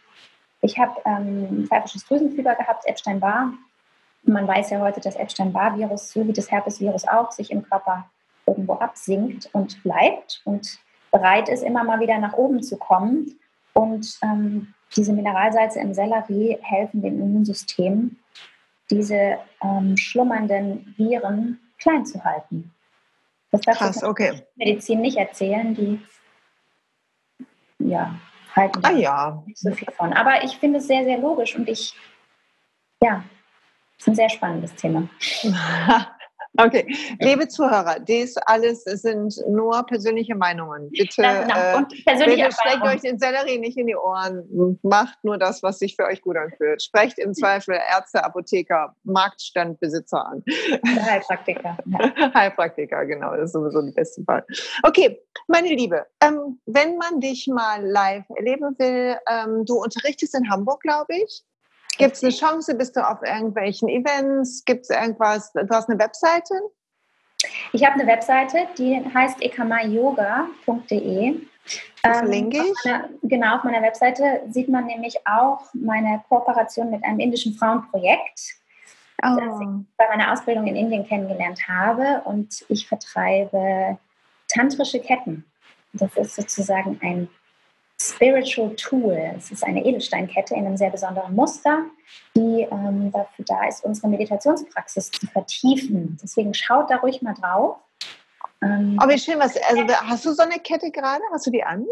ich habe ähm, pfeifisches Drüsenfieber gehabt, Epstein-Barr. Man weiß ja heute, dass Epstein-Barr-Virus, so wie das Herpes-Virus auch, sich im Körper irgendwo absinkt und bleibt und bereit ist, immer mal wieder nach oben zu kommen. Und ähm, diese Mineralsalze im Sellerie helfen dem Immunsystem, diese ähm, schlummernden Viren klein zu halten. Das darf Krass, die okay. Medizin nicht erzählen, die ja, halten Ah ja. nicht so viel von. Aber ich finde es sehr, sehr logisch und ich, ja, ist ein sehr spannendes Thema. *laughs* Okay, liebe Zuhörer, dies alles sind nur persönliche Meinungen. Bitte, genau. äh, und persönliche bitte Erfahrung. euch den Sellerie nicht in die Ohren. Macht nur das, was sich für euch gut anfühlt. Sprecht im Zweifel Ärzte, Apotheker, Marktstandbesitzer an. Heilpraktiker. Ja. *laughs* Heilpraktiker, genau, das ist sowieso die beste Fall. Okay, meine Liebe, ähm, wenn man dich mal live erleben will, ähm, du unterrichtest in Hamburg, glaube ich. Gibt es eine Chance? Bist du auf irgendwelchen Events? Gibt es irgendwas? Du hast eine Webseite? Ich habe eine Webseite, die heißt ekamayoga.de. Die verlinke auf ich. meiner- genau, auf meiner Webseite sieht man nämlich auch meine Kooperation mit einem indischen Frauenprojekt, Oh. das ich bei meiner Ausbildung in Indien kennengelernt habe. Und ich vertreibe tantrische Ketten. Das ist sozusagen ein Spiritual Tool. Es ist eine Edelsteinkette in einem sehr besonderen Muster, die ähm, dafür da ist, unsere Meditationspraxis zu vertiefen. Deswegen schaut da ruhig mal drauf. Ähm, Oh, wie schön, was, also hast du so eine Kette gerade? Hast du die an?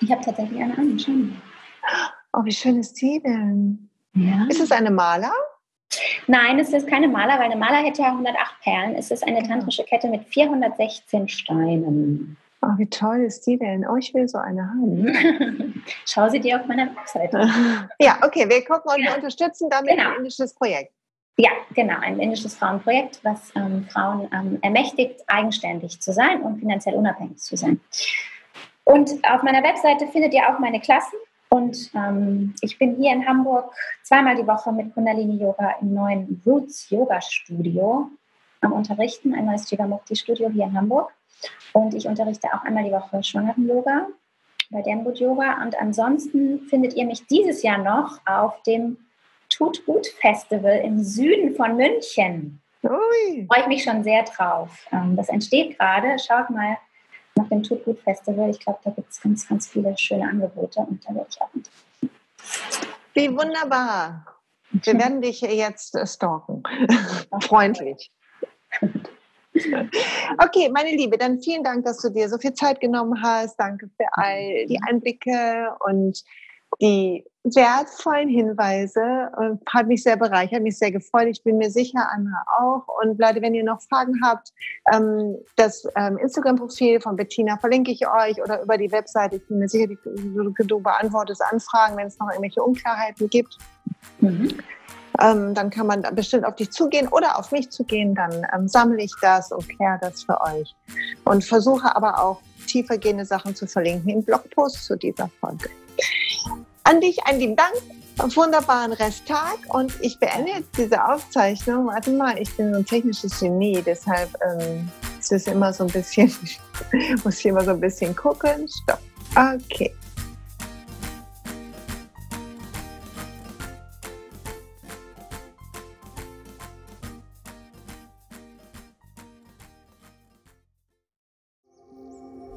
ich habe tatsächlich eine an. Mal. Oh, wie schön ist die denn? Ja. Ist es eine Maler? Nein, es ist keine Maler, weil eine Maler hätte ja 108 Perlen. Es ist eine tantrische Kette mit 416 Steinen. Oh, wie toll ist die denn? Oh, ich will so eine haben. *laughs* Schau sie dir auf meiner Webseite. *laughs* Ja, okay, wir gucken und wir Ja. unterstützen damit Genau. ein indisches Projekt. Ja, genau, ein indisches Frauenprojekt, was ähm, Frauen ähm, ermächtigt, eigenständig zu sein und finanziell unabhängig zu sein. Und auf meiner Webseite findet ihr auch meine Klassen. Und ähm, ich bin hier in Hamburg zweimal die Woche mit Kundalini Yoga im neuen Roots Yoga Studio am Unterrichten, ein neues Jivamukti Studio hier in Hamburg. Und ich unterrichte auch einmal die Woche Schwangeren Yoga bei Denwood Yoga. Und ansonsten findet ihr mich dieses Jahr noch auf dem Tut Gut Festival im Süden von München. Ui. Freue ich mich schon sehr drauf. Ähm, Das entsteht gerade. Schaut mal nach dem Tut Gut Festival. Ich glaube, da gibt es ganz, ganz viele schöne Angebote und da werde ich auch mit. Wie wunderbar. Wir werden dich jetzt stalken. *laughs* Freundlich. *laughs* *laughs* Okay, meine Liebe, dann vielen Dank, dass du dir so viel Zeit genommen hast. Danke für all die Einblicke und die wertvollen Hinweise. Hat mich sehr bereichert, mich sehr gefreut. Ich bin mir sicher, andere auch. Und Leute, wenn ihr noch Fragen habt, ähm, das ähm, Instagram-Profil von Bettina verlinke ich euch oder über die Webseite. Ich bin mir sicher, du beantwortest Anfragen, wenn es noch irgendwelche Unklarheiten gibt. Mhm. Ähm, dann kann man bestimmt auf dich zugehen oder auf mich zugehen. Dann ähm, sammle ich das und kläre das für euch. Und versuche aber auch tiefergehende Sachen zu verlinken im Blogpost zu dieser Folge. An dich einen lieben Dank, einen wunderbaren Resttag und ich beende jetzt diese Aufzeichnung. Warte mal, ich bin so ein technisches Genie, deshalb ähm, ist es immer so ein bisschen, *laughs* muss ich immer so ein bisschen gucken. Stopp. Okay.